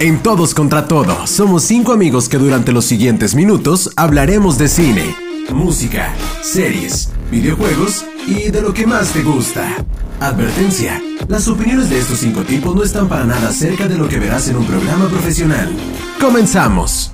En Todos contra Todo, somos cinco amigos que durante los siguientes minutos hablaremos de cine, música, series, videojuegos y de lo que más te gusta. Advertencia, las opiniones de estos cinco tipos no están para nada cerca de lo que verás en un programa profesional. Comenzamos.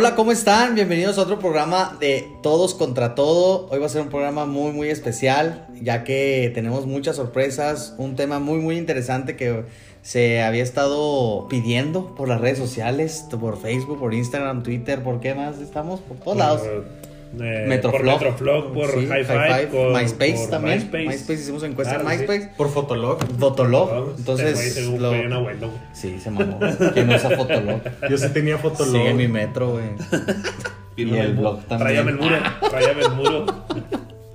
Hola, ¿cómo están? Bienvenidos a otro programa de Todos contra Todo. Hoy va a ser un programa muy, muy especial, ya que tenemos muchas sorpresas, un tema muy, muy interesante que se había estado pidiendo por las redes sociales, por Facebook, por Instagram, Twitter, ¿por qué más estamos? Por todos lados. Eh, Metroflog. Por Metroflog, por Sí, High Five, por- MySpace por también. MySpace. MySpace. hicimos encuesta Claro, en sí. MySpace. Por Fotolog. Fotolog. Entonces, se lo- un abuelo. güey. sí, se mamó. ¿Quién usa Fotolog? Yo sí tenía Fotolog. Sigue mi metro, güey. y el blog Tráyame también. el muro, tráyame el muro.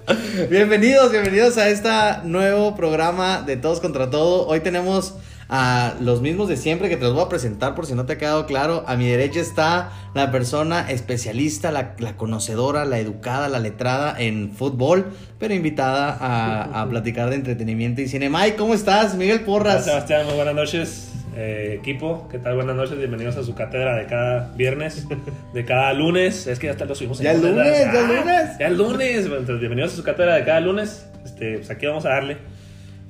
Bienvenidos, bienvenidos a este nuevo programa de Todos contra Todo. Hoy tenemos a los mismos de siempre que te los voy a presentar por si no te ha quedado claro. A mi derecha está la persona especialista, la, la conocedora, la educada, la letrada en fútbol, pero invitada a, a platicar de entretenimiento y cine. Mike, ¿cómo estás? Miguel Hola, Porras. Sebastián, muy buenas noches. Eh, equipo, ¿qué tal? Buenas noches, bienvenidos a su cátedra de cada viernes, de cada lunes. Es que ya hasta lo subimos en Ya el lunes, ya el lunes. Ya el lunes. Entonces, bienvenidos a su cátedra de cada lunes. Este, pues aquí vamos a darle.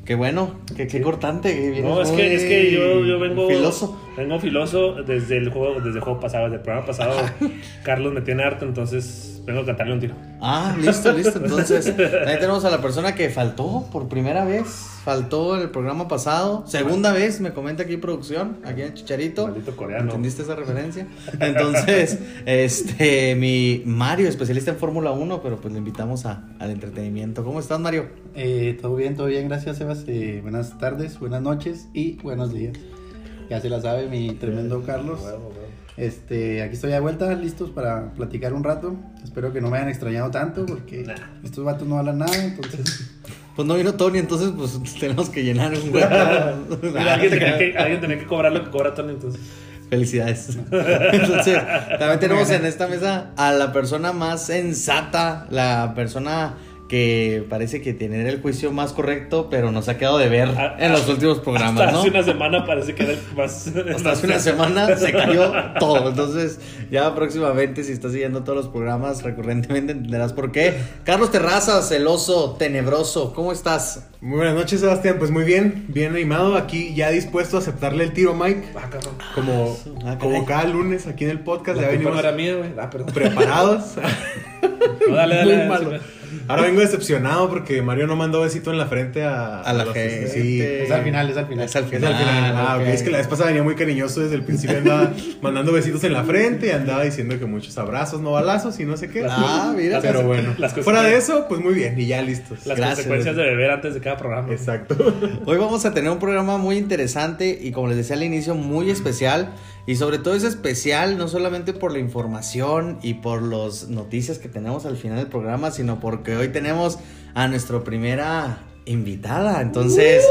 Qué bueno, qué, qué cortante. que No, es que, es que yo, yo vengo. Filoso. Vengo filoso desde el juego, desde el juego pasado, desde el programa pasado. Carlos me tiene harto, entonces vengo a cantarle un tiro. Ah, listo, listo. Entonces, ahí tenemos a la persona que faltó por primera vez. Faltó el programa pasado. Segunda vez, me comenta aquí producción, aquí en Chicharito. Maldito coreano. ¿Entendiste esa referencia? Entonces, este, mi Mario, especialista en Fórmula 1, pero pues le invitamos a, al entretenimiento. ¿Cómo estás, Mario? Eh, todo bien, todo bien, gracias Sebas. Eh, buenas tardes, buenas noches y buenos días. Ya se la sabe mi tremendo Carlos. Este, aquí estoy de vuelta, listos para platicar un rato. Espero que no me hayan extrañado tanto porque Nah. estos vatos no hablan nada, entonces Pues no vino Tony, entonces pues tenemos que llenar un hueco. Alguien, tenía que, alguien tenía que cobrar lo que cobra Tony, entonces. Felicidades. Entonces, también tenemos en esta mesa a la persona más sensata, la persona que parece que tiene el juicio más correcto, pero nos ha quedado de ver Ah, en los últimos programas, Hasta ¿no? hace una semana parece que era el más. Hasta hace una semana se cayó todo. Entonces, ya próximamente, si estás siguiendo todos los programas recurrentemente, entenderás por qué. Carlos Terrazas, celoso, tenebroso, ¿cómo estás? Muy buenas noches, Sebastián. Pues muy bien, bien animado. Aquí ya dispuesto a aceptarle el tiro Mike. Ah. Como, Ah, como cada lunes aquí en el podcast. La ya venimos. Ah, perdón. preparados. No, dale, dale. Muy dale, malo. sí, Ahora vengo decepcionado porque Mario no mandó besito en la frente a, A la los- gente. Sí, es al final, es al final. Es al es final. al final. Ah. Es que la vez pasada venía muy cariñoso desde el principio. Andaba mandando besitos en la frente y andaba diciendo que muchos abrazos, no balazos y no sé qué. Ah, mira. las- Pero bueno, las fuera de eso, pues muy bien, y ya listos. Las Gracias. consecuencias de beber antes de cada programa. Exacto. Hoy vamos a tener un programa muy interesante y como les decía al inicio, muy especial. Y sobre todo es especial no solamente por la información y por las noticias que tenemos al final del programa, sino porque hoy tenemos a nuestra primera invitada. Entonces...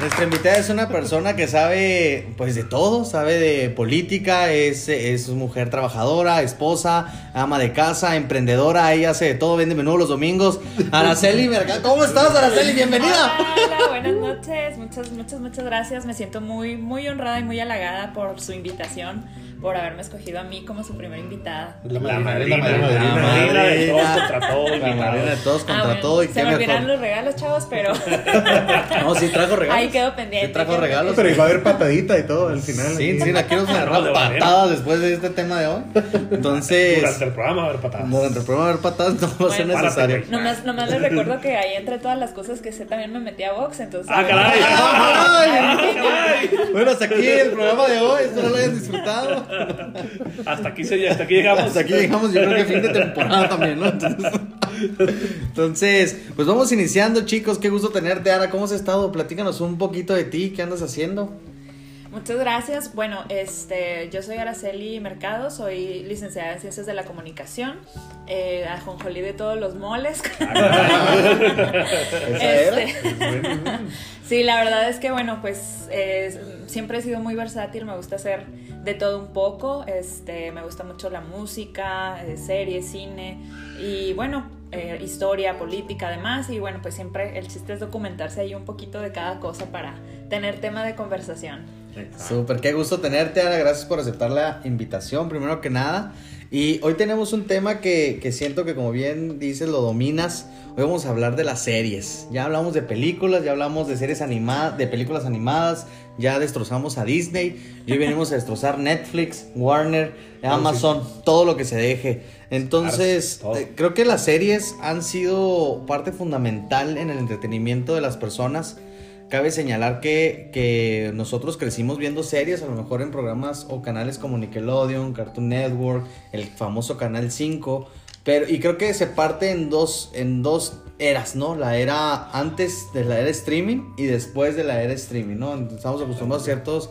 Nuestra invitada es una persona que sabe, pues, de todo, sabe de política, es, es mujer trabajadora, esposa, ama de casa, emprendedora, ella hace de todo, vende menú los domingos. Araceli Mercado, ¿cómo estás, Araceli? Bienvenida. Hola, hola, buenas noches. Muchas, muchas, muchas gracias. Me siento muy, muy honrada y muy halagada por su invitación, por haberme escogido a mí como su primera invitada. La La madrina, es madrina, la la madrina. madrina de todos contra todo. La invitados. madrina de todos contra Ah, bueno, todo y se me olvidaron los regalos, chavos, pero No, sí trajo regalos. ahí quedó pendiente. Sí trajo regalos. Pero iba a haber patadita y todo al final. Sí, sí, la quiero de manera. patadas después de este tema de hoy. Entonces, Durante el programa va a haber patadas. durante el programa haber patadas no va a ser necesario. Nomás, nomás les recuerdo que ahí entre todas las cosas que sé también me metí a box, entonces... Ah, caray. ¡Ay! Bueno, hasta aquí el programa de hoy. Espero lo hayan disfrutado. Hasta aquí, se, hasta aquí llegamos. Hasta aquí llegamos, yo creo que fin de temporada también, ¿no? Entonces, entonces, pues vamos iniciando, chicos. Qué gusto tenerte, Ara. ¿Cómo has estado? Platícanos un poquito de ti. ¿Qué andas haciendo? Muchas gracias. Bueno, este, yo soy Araceli Mercado, soy licenciada en Ciencias de la Comunicación, eh, ajonjolí de todos los moles. ¿Esa era? Este, sí, la verdad es que, bueno, pues eh, siempre he sido muy versátil, me gusta hacer de todo un poco. Este, me gusta mucho la música, eh, series, cine y bueno, eh, historia, política además. Y bueno, pues siempre el chiste es documentarse ahí un poquito de cada cosa para tener tema de conversación. Súper, qué gusto tenerte, Ana. Gracias por aceptar la invitación, primero que nada. Y hoy tenemos un tema que, que siento que, como bien dices, lo dominas. Hoy vamos a hablar de las series. Ya hablamos de películas, ya hablamos de series animadas, de películas animadas, ya destrozamos a Disney. Y hoy venimos a destrozar Netflix, Warner, Amazon, todo lo que se deje. Entonces, eh, creo que las series han sido parte fundamental en el entretenimiento de las personas. Cabe señalar que, que nosotros crecimos viendo series, a lo mejor en programas o canales como Nickelodeon, Cartoon Network, el famoso Canal 5, pero y creo que se parte en dos, en dos eras, ¿no? La era antes de la era streaming y después de la era streaming, ¿no? Estamos acostumbrados a ciertos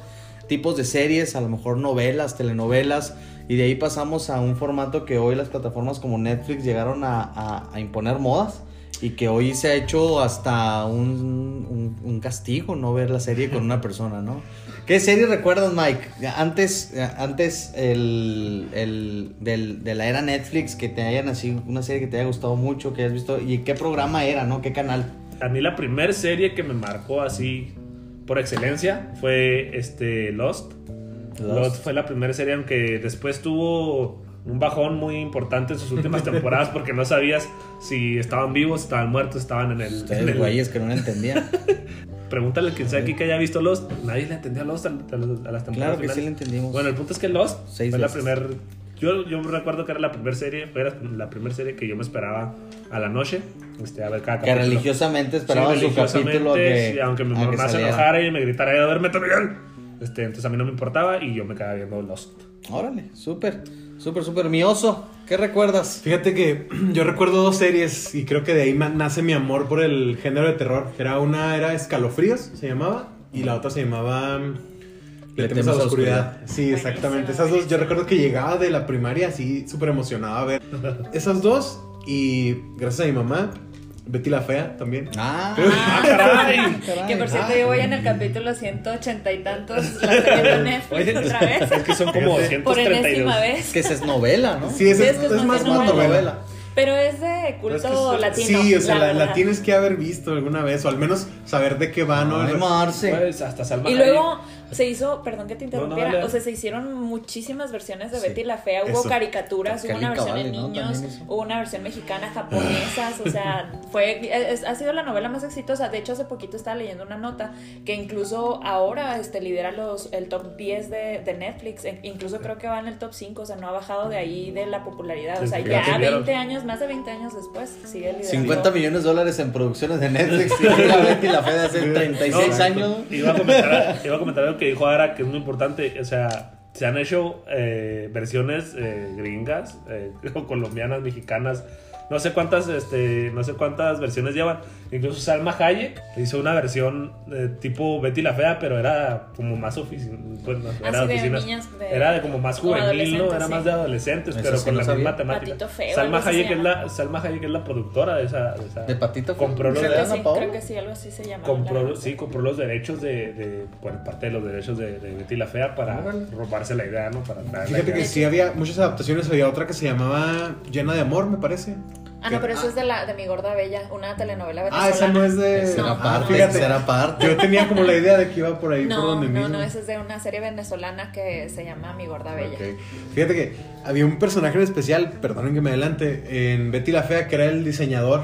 tipos de series, a lo mejor novelas, telenovelas, y de ahí pasamos a un formato que hoy las plataformas como Netflix llegaron a, a- a imponer modas y que hoy se ha hecho hasta un, un- un castigo no ver la serie con una persona, ¿no? ¿Qué serie recuerdas, Mike? Antes, antes el, el- del- de la era Netflix, que te hayan así, una serie que te haya gustado mucho, que hayas visto, y qué programa era, ¿no? ¿Qué canal? A mí la primera serie que me marcó así por excelencia fue este Lost. Lost, fue la primera serie, aunque después tuvo un bajón muy importante en sus últimas temporadas porque no sabías si estaban vivos, estaban muertos, estaban en el... en Ustedes, el- güeyes, que no la entendían. Pregúntale a quien sea aquí que haya visto Lost. Nadie le entendió a Lost a, a- a las temporadas Claro que finales. sí la entendimos. Bueno, el punto es que Lost Seis fue la veces. primera... Yo, yo recuerdo que era la primera serie, fue la, la primera serie que yo me esperaba a la noche, este, a ver cada que capítulo. religiosamente Sí, esperaba su religiosamente, capítulo que, sí, aunque mi mamá se enojara y me gritara, "Ya, duérmete, Miguel". Este, entonces a mí no me importaba y yo me quedaba viendo Lost. Órale, súper, súper, súper. Mi oso, ¿qué recuerdas? Fíjate que yo recuerdo dos series y creo que de ahí nace mi amor por el género de terror. Era una era Escalofríos, se llamaba, y la otra se llamaba mm, Le temes a la oscuridad. Sí, exactamente. Esas dos, yo recuerdo que llegaba de la primaria así súper emocionado a ver esas dos y gracias a mi mamá, Betty la Fea también. Ah, ¡Ah, caray! caray. Que por cierto, Ah, yo voy en el capítulo 180 y tantos, la estoy viendo en Netflix Oye, otra vez. Es que son como Fíjate. Por 232. enésima vez. que esa es novela, ¿no? Sí, es, Sí, es, es que es es más como novela. novela. Pero es de Pero es culto que es- latino. Sí, o sea, la, la verdad. tienes que haber visto alguna vez, o al menos saber de qué va, ¿no? Ay, Marce. Pues, hasta Salma Y luego se hizo, perdón que te interrumpiera, No, no, o sea, se hicieron muchísimas versiones de Sí. Betty la Fea, hubo Eso. caricaturas, hubo una versión en Vale, ¿no? niños, hizo. hubo una versión mexicana, japonesas, o sea, fue, es- ha sido la novela más exitosa. De hecho, hace poquito estaba leyendo una nota que incluso ahora este, lidera los, el top 10 de, de Netflix, e- incluso creo que va en el top 5, o sea, no ha bajado de ahí de la popularidad, o sea, ya tuvieron. 20 años, más de 20 años después, sigue liderando. 50 millones de dólares en producciones de Netflix. y la Betty la Fea de hace 36 No, años. Iba a, comentar, iba a comentar que dijo Ara que es muy importante. O sea, se han hecho eh, versiones eh, gringas, eh, colombianas, mexicanas. No sé cuántas, este, no sé cuántas versiones llevan. Incluso Salma Hayek hizo una versión eh, tipo Betty la Fea, pero era como más oficina. Pues, no, era, de oficinas. niñas de- era de como más como juvenil, ¿no? Era sí. más de adolescentes, Eso pero sí con no la sabía. misma temática. Patito Feo, Salma Hayek, es la, Salma Hayek es la productora de esa. De, esa- ¿De Patito Feo? Compró los ¿Se de- Creo sí, creo que sí, algo así se llama. compró, sí, compró los derechos de, de por parte de los derechos de, de Betty la Fea para Órale. robarse la idea, ¿no? Para Fíjate que sí había muchas adaptaciones, había otra que se llamaba Llena de Amor, me parece. Ah, no, pero eso es de la de mi gorda bella, una telenovela Ah, venezolana. esa no es de... Será No. parte, fíjate. será parte. Yo tenía como la idea de que iba por ahí, por No, donde no, mismo. no, esa es de una serie venezolana que se llama Mi gorda bella. Ok. Fíjate que había un personaje en especial, perdonen que me adelante, en Betty la Fea, que era el diseñador.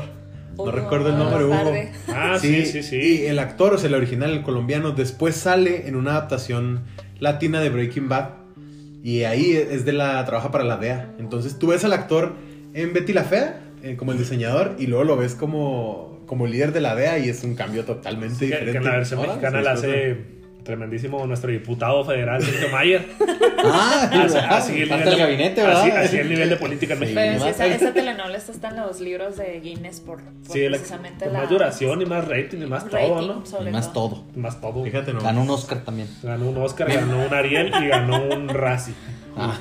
No recuerdo el nombre, Hugo. tarde. Ah, sí, sí, sí. Y el actor, o sea, el original, el colombiano, después sale en una adaptación latina de Breaking Bad. Y ahí es de la. trabaja para la DEA. Entonces tú ves al actor en Betty la Fea, eh, como el diseñador, y luego lo ves como, como líder de la DEA, y es un cambio totalmente Que, diferente. que en la versión Ahora, mexicana sí, la sí, sí. hace tremendísimo nuestro diputado federal, Sergio Mayer. Ah, Así, así el parte nivel del de- gabinete, así, ¿verdad? así el nivel de política en México. Pero sí, esa, esa telenovela está en los libros de Guinness por, por Sí, precisamente la más duración y más rating y más todo, rating, ¿no? sobre Y más todo. Más todo. Fíjate, no. Ganó un Oscar también. Ganó un Oscar, ganó un Ariel y ganó un Razzie. Ah.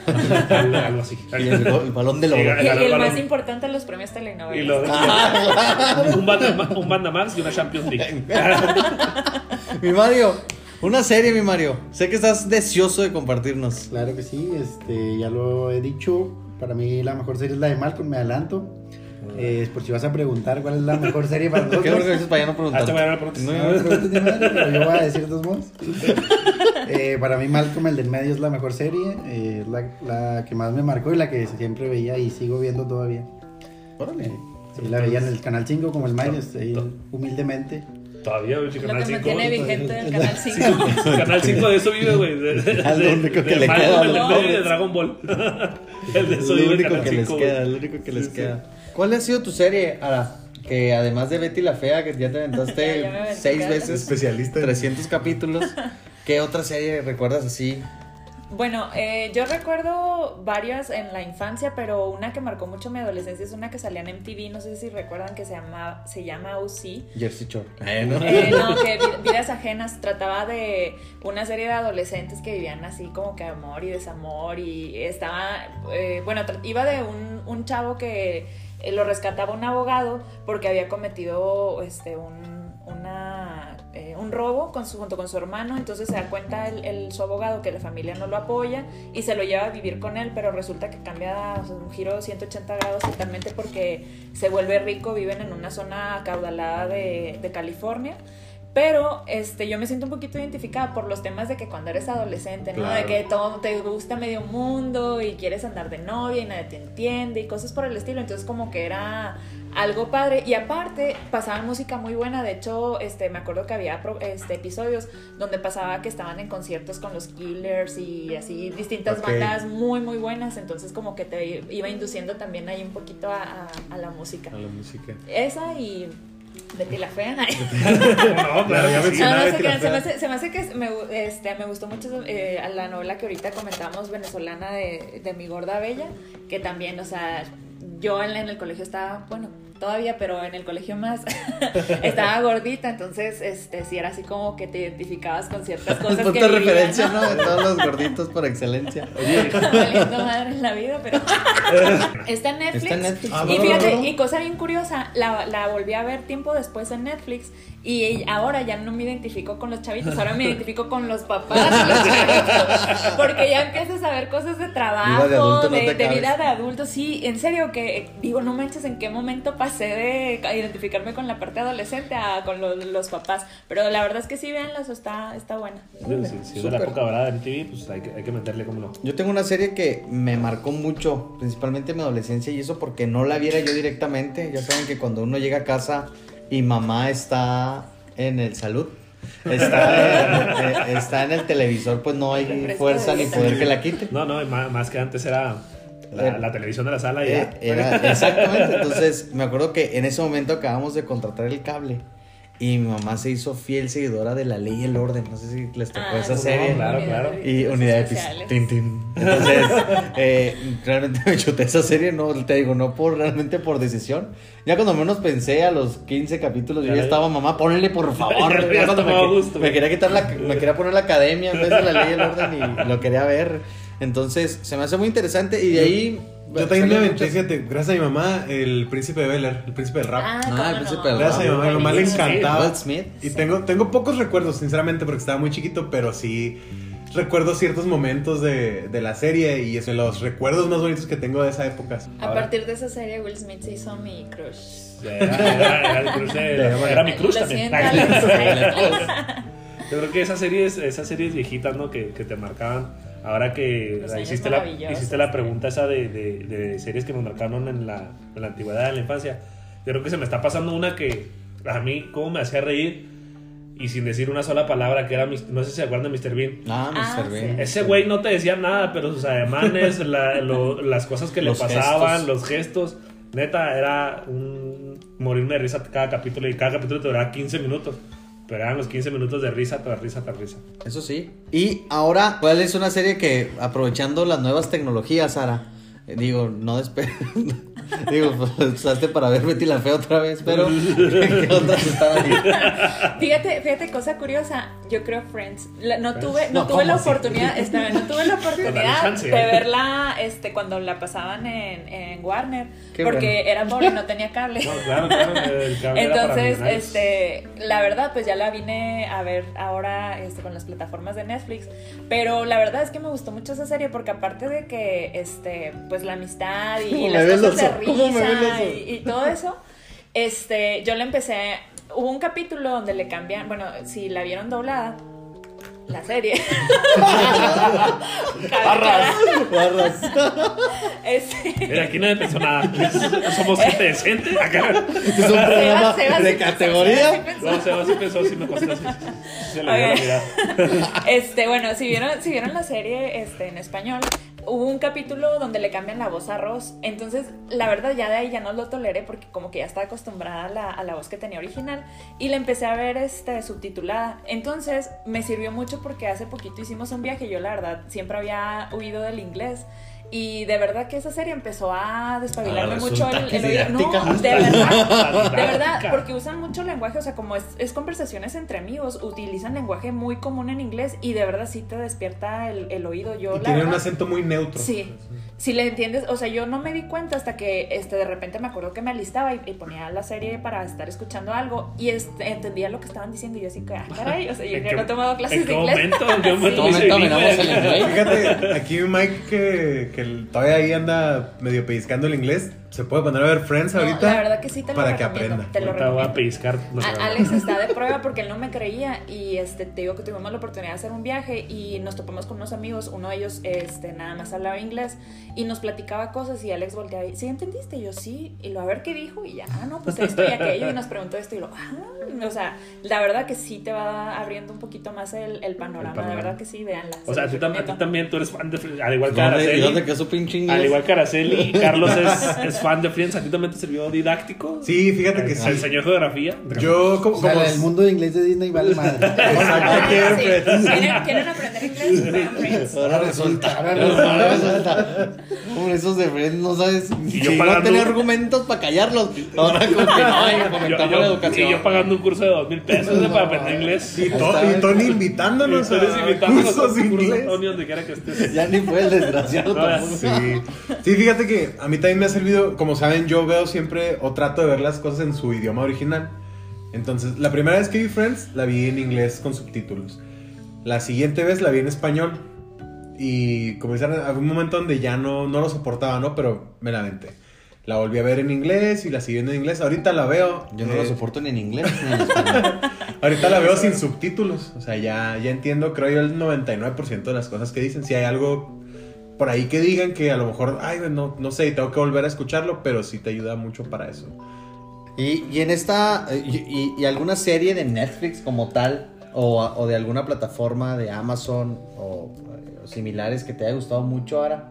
Algo, algo así. Y el, go- el balón de oro. Sí, Y, ganó y el balón. más importante de los premios telenovelas. Y Ah, un, Banda, un Banda Max y una Champions League. Mi Mario. Una serie, mi Mario. Sé que estás deseoso de compartirnos. Claro que sí, este, ya lo he dicho. Para mí la mejor serie es la de Malcolm, me adelanto. Eh, por si vas a preguntar cuál es la mejor serie para Qué que nosotros. dices para ya no preguntar. Hasta mañana preguntas. No, No ni madre, pero yo voy a decir dos modos. Eh, para mí Malcolm, el del medio, es la mejor serie. eh, es la, la que más me marcó y la que siempre veía y sigo viendo todavía. Órale. Eh, sí, la veía en el Canal 5 como el Mario, humildemente. Todavía, güey, Lo Canal que 5. mantiene vigente el Canal 5. Canal 5 de eso vive, güey. Es lo único que le queda, El de ¿no? Dragon Ball. El Es eso lo vive único que les 5, queda, es lo único que les queda. ¿Cuál ha sido tu serie, Ara? Que además de Betty la Fea, que ya te aventaste Ya, seis veces, Especialista en- 300 capítulos. ¿Qué otra serie recuerdas así? Bueno, eh, yo recuerdo varias en la infancia, pero una que marcó mucho mi adolescencia es una que salía en MTV, no sé si recuerdan que se llama, se llama OC. Jersey Shore. Eh, no, que vi- vidas ajenas trataba de una serie de adolescentes que vivían así como que amor y desamor y estaba, eh, bueno, iba de un, un chavo que eh, lo rescataba un abogado porque había cometido este un, una, eh, un robo con su, junto con su hermano, entonces se da cuenta el, su abogado que la familia no lo apoya y se lo lleva a vivir con él, pero resulta que cambia un giro de 180 grados totalmente porque se vuelve rico, viven en una zona acaudalada de, de California. Pero este, yo me siento un poquito identificada por los temas de que cuando eres adolescente, ¿no? De que todo te gusta medio mundo y quieres andar de novia y nadie te entiende y cosas por el estilo. Entonces como que era algo padre. Y aparte pasaban música muy buena. De hecho, este, me acuerdo que había este, episodios donde pasaba que estaban en conciertos con los Killers y así distintas bandas muy, muy buenas. Entonces como que te iba induciendo también ahí un poquito a, a- a la música. A la música. Esa y Betty la Fea. No, claro, ya mencionaba No, no se Betty la se me hace, se me hace que me, este, me gustó mucho eh, a la novela que ahorita comentábamos, venezolana de, de Mi Gorda Bella, que también, o sea, yo en, en el colegio estaba, bueno, todavía, pero en el colegio más estaba gordita, entonces, este, sí era así como que te identificabas con ciertas cosas que Punto de vivían, referencia, ¿no? De todos los gorditos por excelencia. valiendo madre en la vida, pero está en Netflix. Está en Netflix. Ah, y fíjate, y cosa bien curiosa, la, la volví a ver tiempo después en Netflix y ahora ya no me identifico con los chavitos, ahora me identifico con los papás de los chavitos, porque ya empiezas a ver cosas de trabajo, Vida de adulto, de, de vida de adulto, sí, en serio que digo, no manches en qué momento pasé de identificarme con la parte adolescente a con los, los papás, pero la verdad es que sí, véanlas, está, está buena. Sí, sí, sí, de la época dorada de MTV, pues hay que, hay que meterle como no. Yo tengo una serie que me marcó mucho, principalmente en mi adolescencia, y eso porque no la viera yo directamente. Ya saben que cuando uno llega a casa y mamá está en el salud, está en, eh, está en el televisor, pues no hay fuerza ni poder que la quite. No, no, más, más que antes era la, Eh, la televisión de la sala y Eh, ya. era- exactamente, entonces me acuerdo que en ese momento acabamos de contratar el cable. Y mi mamá se hizo fiel seguidora de la ley y el orden. No sé si les tocó Ah, esa serie. claro, claro. Y unidad de. Tin, tin. Entonces, eh, realmente me chuté esa serie, no te digo, no por realmente por decisión. Ya cuando menos pensé a los 15 capítulos, yo Ya estaba, mamá, ponle por favor. Ya Ya cuando me, gusto, quería quitar la, me quería poner la academia en vez de la ley y el orden y lo quería ver. Entonces, se me hace muy interesante y de ahí. Yo también me aventé, fíjate, gracias a mi mamá, el príncipe de Bel Air, el príncipe del rap. Ah, Ah, el príncipe del Gracias a mi mamá, mi mamá le encantaba. Will Smith. Y tengo, tengo pocos recuerdos, sinceramente, porque estaba muy chiquito, pero sí recuerdo ciertos momentos de, de la serie y es de los recuerdos más bonitos que tengo de esa época. A Ahora. partir de esa serie, Will Smith se hizo mi crush. Era, era- era el crush de- era mi crush también. siento. Yo creo que esas series, esas series viejitas, ¿no? Que, que te marcaban. Ahora que hiciste, la, hiciste la pregunta esa de, de- de series que nos marcaron en la, en la antigüedad, en la infancia. Yo creo que se me está pasando una que a mí, como me hacía reír y sin decir una sola palabra, que era, no sé si se acuerdan de Mr. Bean. Ah, Ah, Mr. Bean. sí. Ese güey no te decía nada, pero sus ademanes, la- lo- las cosas que Los le pasaban, gestos. los gestos. Neta, era un morirme de risa cada capítulo y cada capítulo te duraba 15 minutos. Pero eran los 15 minutos de risa tras risa tras risa. Eso sí. Y ahora, ¿cuál es una serie que, aprovechando las nuevas tecnologías, Sara? eh, Digo, no despe... Digo, pues usaste para ver Betty la Fea otra vez, pero ¿qué otras están ahí? Fíjate, fíjate, cosa curiosa. Yo creo Friends. La- no Friends. tuve, no, No, tuve la oportunidad, no tuve la oportunidad chance, de ¿eh? verla este, cuando la pasaban en, en Warner. Qué porque bueno. era pobre, no tenía cable. No, claro, claro. el cable era para Entonces, millonarios. este, la verdad, pues ya la vine a ver ahora este, con las plataformas de Netflix. Pero la verdad es que me gustó mucho esa serie porque aparte de que, este, pues la amistad y, ¿Cómo y me las ves cosas los de ojos? ¿Cómo me ves los risa y, y todo eso, este, yo le empecé. Hubo un capítulo donde le cambian, bueno, si la vieron doblada. La serie. Barras, barras. Este, Mira, aquí nadie pensó nada. Somos gente decente. Acá. Este es un programa Sebas sí de categoría. Pensó. No, Seba sí pensó, sí me costó. Sí, sí, se le dio la mirada. Este, bueno, si vieron, si vieron la serie este, en español, hubo un capítulo donde le cambian la voz a Ross. Entonces, la verdad, ya de ahí ya no lo toleré porque como que ya estaba acostumbrada a la, a la voz que tenía original y la empecé a ver este, subtitulada. Entonces, me sirvió mucho porque hace poquito hicimos un viaje. Yo, la verdad, siempre había huido del inglés. Y de verdad que esa serie empezó a despabilarme Ah, mucho el, oído. No, de verdad, de verdad, porque usan mucho lenguaje, o sea, como es, es conversaciones entre amigos, utilizan lenguaje muy común en inglés y de verdad sí te despierta el, el oído. Yo, Y la tiene un acento muy neutro. Sí, si le entiendes, o sea, yo no me di cuenta hasta que este, de repente me acuerdo que me alistaba y, y ponía la serie para estar escuchando algo y este, entendía lo que estaban diciendo y yo así que, ah, caray, o sea, yo ¿En ya qué- no he tomado clases ¿En de inglés. momento? Inglés. Fíjate, aquí Mike que, que todavía ahí anda medio pellizcando el inglés, se puede poner a ver Friends No, ahorita. la verdad que sí te lo para que aprenda. te lo voy a no Alex está de prueba porque él no me creía y este te digo que tuvimos la oportunidad de hacer un viaje y nos topamos con unos amigos, uno de ellos este nada más hablaba inglés y nos platicaba cosas y Alex volteaba y ¿sí entendiste? Y yo sí, y lo a ver qué dijo y ya, ah, no, pues esto y aquello y nos preguntó esto y lo, ah, o sea, la verdad que sí te va abriendo un poquito más el, el panorama, El panorama. de verdad que sí, véanla. O sea, a se ti, los tam- a ti recomiendo. también tú eres fan de Friends. Al igual que ¿Dónde, ¿Y Araceli. Al igual que Araceli, Carlos es, es fan de Friends. ¿A ti también te sirvió didáctico? Sí, fíjate que ¿Te sí. enseñó geografía? Yo como, O sea, como- el mundo de inglés de Disney vale madre. ¿Quieren, quieren aprender inglés? Ahora resulta. Ahora resulta. Hombre, esos de Friends no sabes. Y Si yo no tenía argumentos para callarlos. Ahora como que no, y la y educación. yo pagando un curso de dos mil pesos ¿no? para aprender inglés. y, To- y Tony invitándonos Y a invitándonos a cursos de inglés. Tony, donde quiera que estés. Ya ni fue el desgraciado tampoco. Sí. sí, fíjate que a mí también me ha servido, como saben, yo veo siempre o trato de ver las cosas en su idioma original. Entonces, la primera vez que vi Friends, la vi en inglés con subtítulos. La siguiente vez la vi en español. Y dicen, había un momento donde ya no, no lo soportaba, ¿no? Pero me la. La volví a ver en inglés y la seguí viendo en inglés. Ahorita la veo. Yo no eh, lo soporto ni en inglés ni en español. Ahorita la veo sin subtítulos. O sea, ya, ya entiendo, creo yo, el 99% de las cosas que dicen. Si hay algo por ahí que digan que a lo mejor, ay, no, no sé, tengo que volver a escucharlo, pero sí te ayuda mucho para eso. Y, y en esta, eh, y, y- y alguna serie de Netflix como tal, o, o de alguna plataforma de Amazon o, eh, o similares que te haya gustado mucho ahora.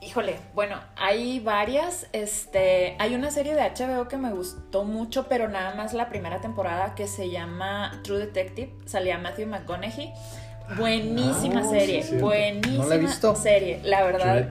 Híjole, bueno, hay varias. Este, hay una serie de HBO que me gustó mucho, pero nada más la primera temporada que se llama True Detective. Salía Matthew McConaughey. Buenísima Ah, serie, sí, buenísima No la he visto. serie, la verdad.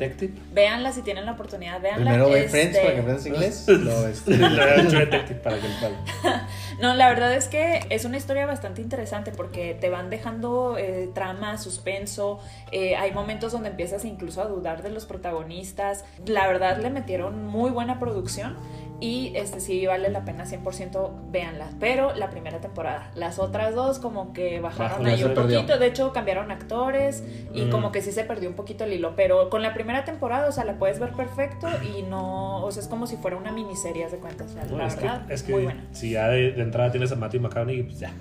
Véanla si tienen la oportunidad, véanla. Primero ve Este, Friends para que aprendas inglés. este. Detective para que. No, la verdad es que es una historia bastante interesante porque te van dejando eh, trama, suspenso, eh, hay momentos donde empiezas incluso a dudar de los protagonistas. La verdad le metieron muy buena producción y este sí vale la pena 100% véanla. Pero la primera temporada, las otras dos como que bajaron Bajó, ahí un perdió. poquito, de hecho cambiaron actores y Mm. como que sí se perdió un poquito el hilo, pero con la primera temporada, o sea, la puedes ver perfecto y no, o sea, es como si fuera una miniserie, de cuentas, o sea, No, la es, verdad, que, es muy que buena. si ya de, de entrada tienes a Matthew McConaughey, pues ya.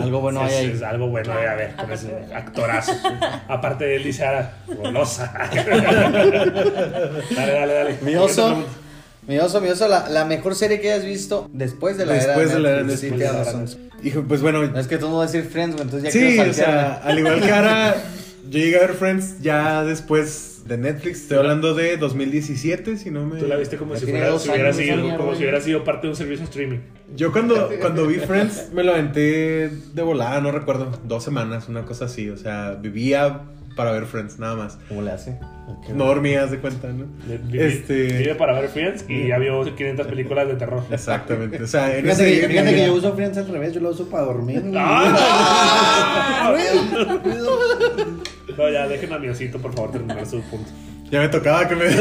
Algo bueno es, hay ahí. es algo bueno Claro, de haber con aparte ese de- actorazo. Aparte de él dice ahora, golosa. dale, dale, dale. Mi oso, mi oso, mi oso, la, la mejor serie que hayas visto después de la Después era de la era Netflix. Sí, Netflix. tienes Después de la razón. Hijo, pues bueno, No, es que tú no vas a decir Friends, güey, entonces ya sí, quiero o sea, al igual que ahora, yo llegué a ver Friends ya después de Netflix. Estoy hablando de 2017, si no me... Tú la viste como si fuera, si hubiera años, sido, como si hubiera sido parte de un servicio streaming. Yo cuando, cuando vi Friends me lo aventé de volada, no recuerdo, dos semanas, una cosa así. O sea, vivía para ver Friends, nada más. ¿Cómo le hace? No dormías de cuenta, ¿no? Vive, Este- vive para ver Friends y ya vio 500 películas de terror. Exactamente. O sea, en Fíjate, ese que, fíjate que yo uso Friends al revés, yo lo uso para dormir. ¡Ah! No, ya, dejen a mi osito, por favor, terminar su punto. Ya me tocaba que me.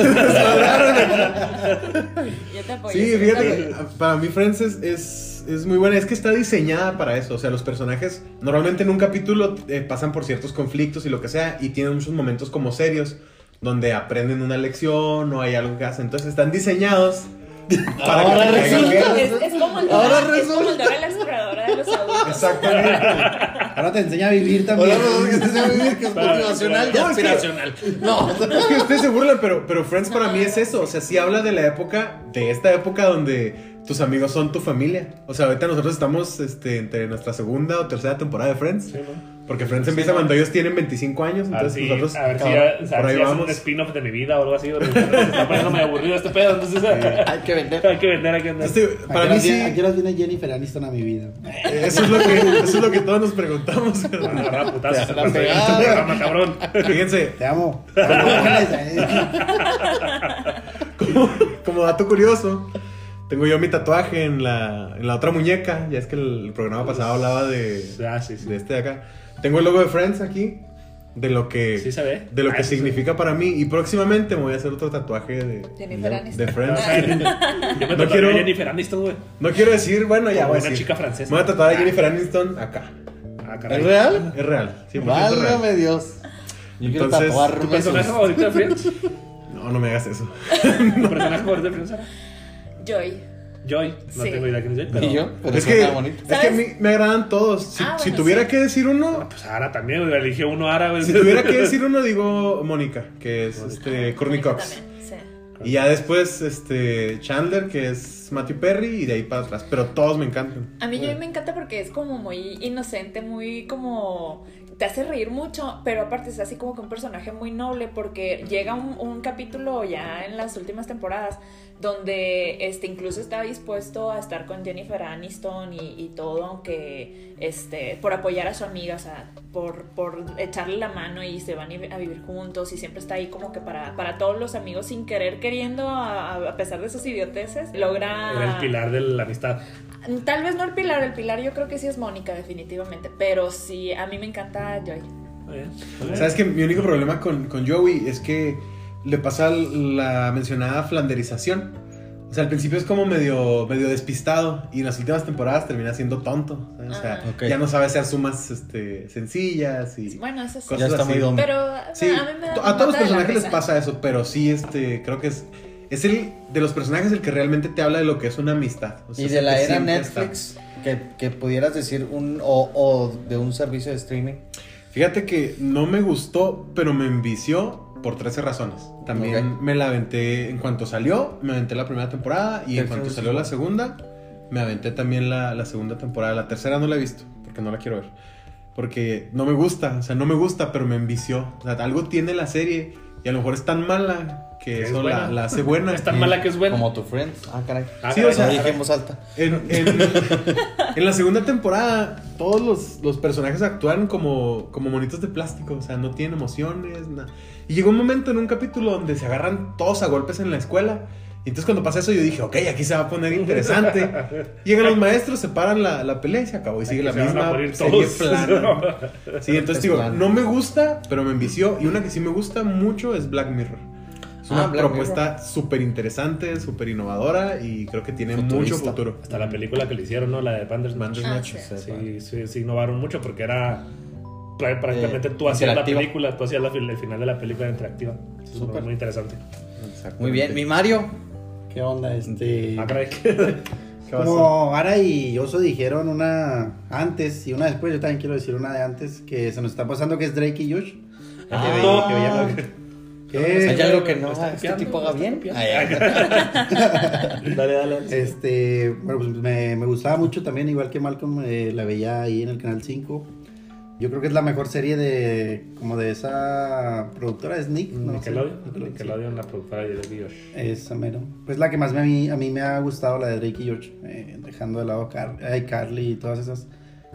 Yo te apoyo. Sí, fíjate que para mí Friends es, es, es muy buena. Es que está diseñada para eso. O sea, los personajes normalmente en un capítulo eh, pasan por ciertos conflictos y lo que sea. Y tienen muchos momentos como serios donde aprenden una lección o hay algo que hacen. Entonces están diseñados para Ahora que resulta. Es, es como el Ahora Dora, es como el resulta. Dora la exploradora de los adultos. Exactamente. Ahora te enseña a vivir también. Que te sabe vivir, que es motivacional y espera. No, es que- aspiracional. No. Es que ustedes se burlan, pero, pero Friends para mí es eso. O sea, sí habla de la época, de esta época donde tus amigos son tu familia. O sea, ahorita nosotros estamos este, entre nuestra segunda o tercera temporada de Friends. Sí, ¿no? Porque Friends empieza cuando ellos tienen 25 años. Entonces si, nosotros. a ver si, ya- ahí si un spin-off de mi vida o algo así. está poniendo medio aburrido este pedo, entonces Hay que vender. hay que vender, hay que vender. Este, ¿A para qué mí sí. viene- ¿A qué horas viene Jennifer Aniston a mi vida? Eso es lo que, eso es lo que todos nos preguntamos. Van a agarrar a putazos Te programa, cabrón. Fíjense, Te amo. como, como dato curioso, tengo yo mi tatuaje en la, en la otra muñeca. Ya es que el, programa pasado hablaba de, Ah, sí, sí. de este de acá. Tengo el logo de Friends aquí. De lo que, Sí se ve. de lo Ah, que sí se significa para mí. Y próximamente me voy a hacer otro tatuaje de, Jennifer de, Aniston. de Friends. Yo me No quiero- a Jennifer Aniston, güey. No quiero decir, bueno, ya voy a una decir. chica francesa. Me voy a tatuar a Jennifer Aniston acá. Ah. ¿Es real? Es real. 100% real. Válgame Dios. Yo quiero Entonces, ¿Tu tatuarme personaje esos. favorito de Friends? No, no me hagas eso. ¿Tu personaje favorito de Friends? Joy. Joy. No Sí. tengo idea quién es Joy, pero... Y yo, pero es que, bonito. es que a me agradan todos. Si, Ah, si bueno, tuviera sí. que decir uno, Pues Ara también. Eligió uno Ara, güey. si tuviera que decir uno, digo Mónica, que es este Courtney Cox. sí. Y ya después este Chandler, que es Matthew Perry, y de ahí para atrás. Pero todos me encantan. A mí Joy me encanta porque es como muy inocente, muy como... Te hace reír mucho, pero aparte es así como que un personaje muy noble porque llega un, un capítulo ya en las últimas temporadas donde este incluso está dispuesto a estar con Jennifer Aniston y, y todo, aunque este por apoyar a su amiga, o sea, por, por echarle la mano y se van a vi- a vivir juntos y siempre está ahí como que para, para todos los amigos sin querer queriendo, a, a pesar de sus idioteces, logra... Era el pilar de la amistad. Tal vez no el pilar, el pilar yo creo que sí es Mónica, definitivamente. Pero sí, a mí me encanta Joy. ¿Sabes que Mi único problema con, con Joey es que le pasa la mencionada flanderización. O sea, al principio es como medio, medio despistado y en las últimas temporadas termina siendo tonto. ¿sabes? O sea, ya no sabe hacer sumas este, sencillas y Bueno, eso sí. cosas Ya está así. muy. Pero Sí, a mí me da- a todos los personajes les pasa eso, pero sí, este, creo que es, es el de los personajes el que realmente te habla de lo que es una amistad. O sea, Y de la era. Netflix, que, que pudieras decir un o, o de un servicio de streaming. Fíjate que no me gustó, pero me envició por 13 razones. También me la aventé en cuanto salió, me aventé la primera temporada y en ¿Qué cuanto salió la segunda, me aventé también la, la segunda temporada. La tercera no la he visto, porque no la quiero ver. Porque no me gusta, o sea, no me gusta, pero me envició. O sea, algo tiene la serie y a lo mejor es tan mala que Es eso la, la hace buena. Es tan mala que es buena. Como tu Friends. Ah, caray. Ah, Sí, caray. o sea, dije en voz alta. En, en- en la segunda temporada, todos los, los personajes actúan como, como monitos de plástico, o sea, no tienen emociones, nada. Y llegó un momento en un capítulo donde se agarran todos a golpes en la escuela. Y entonces cuando pasa eso yo dije, ok, aquí se va a poner interesante. Llegan los maestros, se paran la, la pelea y se acabó. Y sigue la Se van a misma morir serie todos. plana. Sí, entonces Es digo, no me gusta, pero me envició. Y una que sí me gusta mucho es Black Mirror. Es una Ah, propuesta súper interesante, súper innovadora y creo que tiene mucho Futurista. futuro. Hasta la película que le hicieron, ¿no? La de Bandersnatch. Bandersnatch. Ah, sí. Sí, sí, sí, innovaron mucho porque era prá- prácticamente tú hacías la película, tú hacías la, el final de la película interactiva. Es Súper. muy interesante. Muy bien. Mi Mario. ¿Qué onda? Este. Ah, caray. ¿Qué va a ser? Como Ara y Oso dijeron una antes y una después, yo también quiero decir una de antes que se nos está pasando que es Drake y Josh. Ah. Que- Hay algo que no Está este tipo haga bien. ay. dale, dale. dale. Este, bueno, pues me, me gustaba mucho también, igual que Malcolm, eh, la veía ahí en el canal 5. Yo creo que es la mejor serie de como de esa productora de Sneak, no sé. Nickelodeon. Nickelodeon. Nickelodeon, la productora de Drake y Josh. Esa mero. Pues la que más me, a, mí, a mí me ha gustado, la de Drake y Josh, eh, dejando de lado Car ay, Carly y todas esas.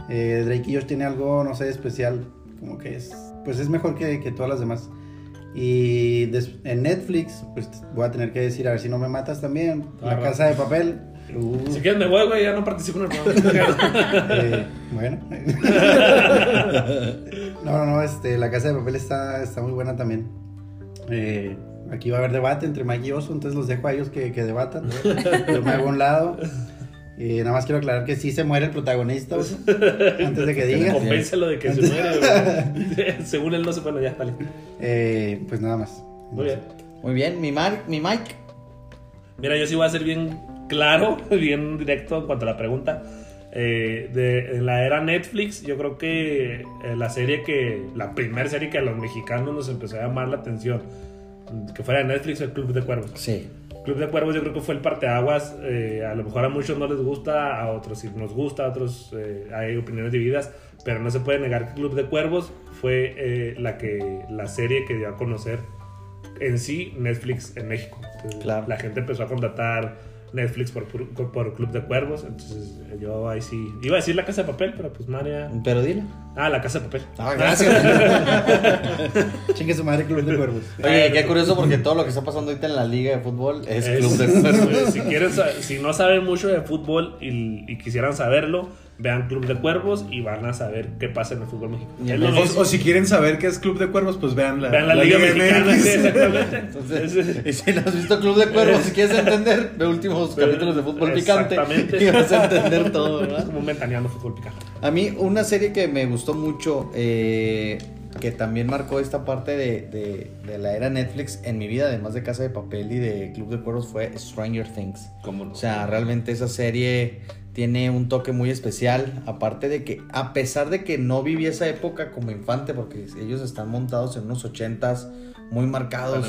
Eh, Drake y Josh tiene algo, no sé, especial, como que es pues es mejor que, que todas las demás. Y en Netflix, pues voy a tener que decir, a ver si no me matas también, La. Casa de Papel. Uh, Si quieres me voy, güey, ya no participo en el programa. eh, bueno. no, no, no, este, La Casa de Papel está, está muy buena también. Eh, aquí va a haber debate entre Mike y Oso, entonces los dejo a ellos que, que debatan. Yo me hago a un lado. Y nada más quiero aclarar que sí se muere el protagonista, antes de que diga. Convéncelo de que se muere, güey. Según él no se puede, ya, dale. Eh, pues nada más. Muy bien. Muy bien, mi, Mar, mi Mike. Mira, yo sí voy a ser bien claro, bien directo en cuanto a la pregunta. Eh, de en la era Netflix, yo creo que eh, la serie que, la primera serie que a los mexicanos nos empezó a llamar la atención, que fuera de Netflix, el Club de Cuervos. Sí. Club de Cuervos yo creo que fue el parteaguas, eh, a lo mejor a muchos no les gusta, a otros sí nos gusta, a otros eh, hay opiniones divididas, pero no se puede negar que Club de Cuervos fue eh, la, que, la serie que dio a conocer en sí Netflix en México. Entonces, Claro. La gente empezó a contratar Netflix por, por, por Club de Cuervos, entonces yo ahí sí, iba a decir La Casa de Papel, pero pues María... Pero dile. Ah, La Casa de Papel. Ah, gracias. Chingue su madre Club de Cuervos. Oye, qué curioso porque todo lo que está pasando ahorita en la liga de fútbol es, Es- club de cuervos. si, quieren, si no saben mucho de fútbol y, y quisieran saberlo, vean Club de Cuervos y van a saber qué pasa en el fútbol mexicano. Es. O, o si quieren saber qué es Club de Cuervos, pues vean la, vean la, Liga, Mexicana. MX. sí, exactamente. Entonces, y si no has visto Club de Cuervos, si quieres entender, ve últimos capítulos de fútbol picante Exactamente. y vas a entender todo, Es ¿verdad? como un ventaneando fútbol picante. A mí, una serie que me gustó mucho, eh, que también marcó esta parte de, de- de la era Netflix en mi vida, además de Casa de Papel y de Club de Cuervos, fue Stranger Things. O sea, realmente esa serie tiene un toque muy especial, aparte de que, a pesar de que no viví esa época como infante, porque ellos están montados en unos ochentas, muy marcados,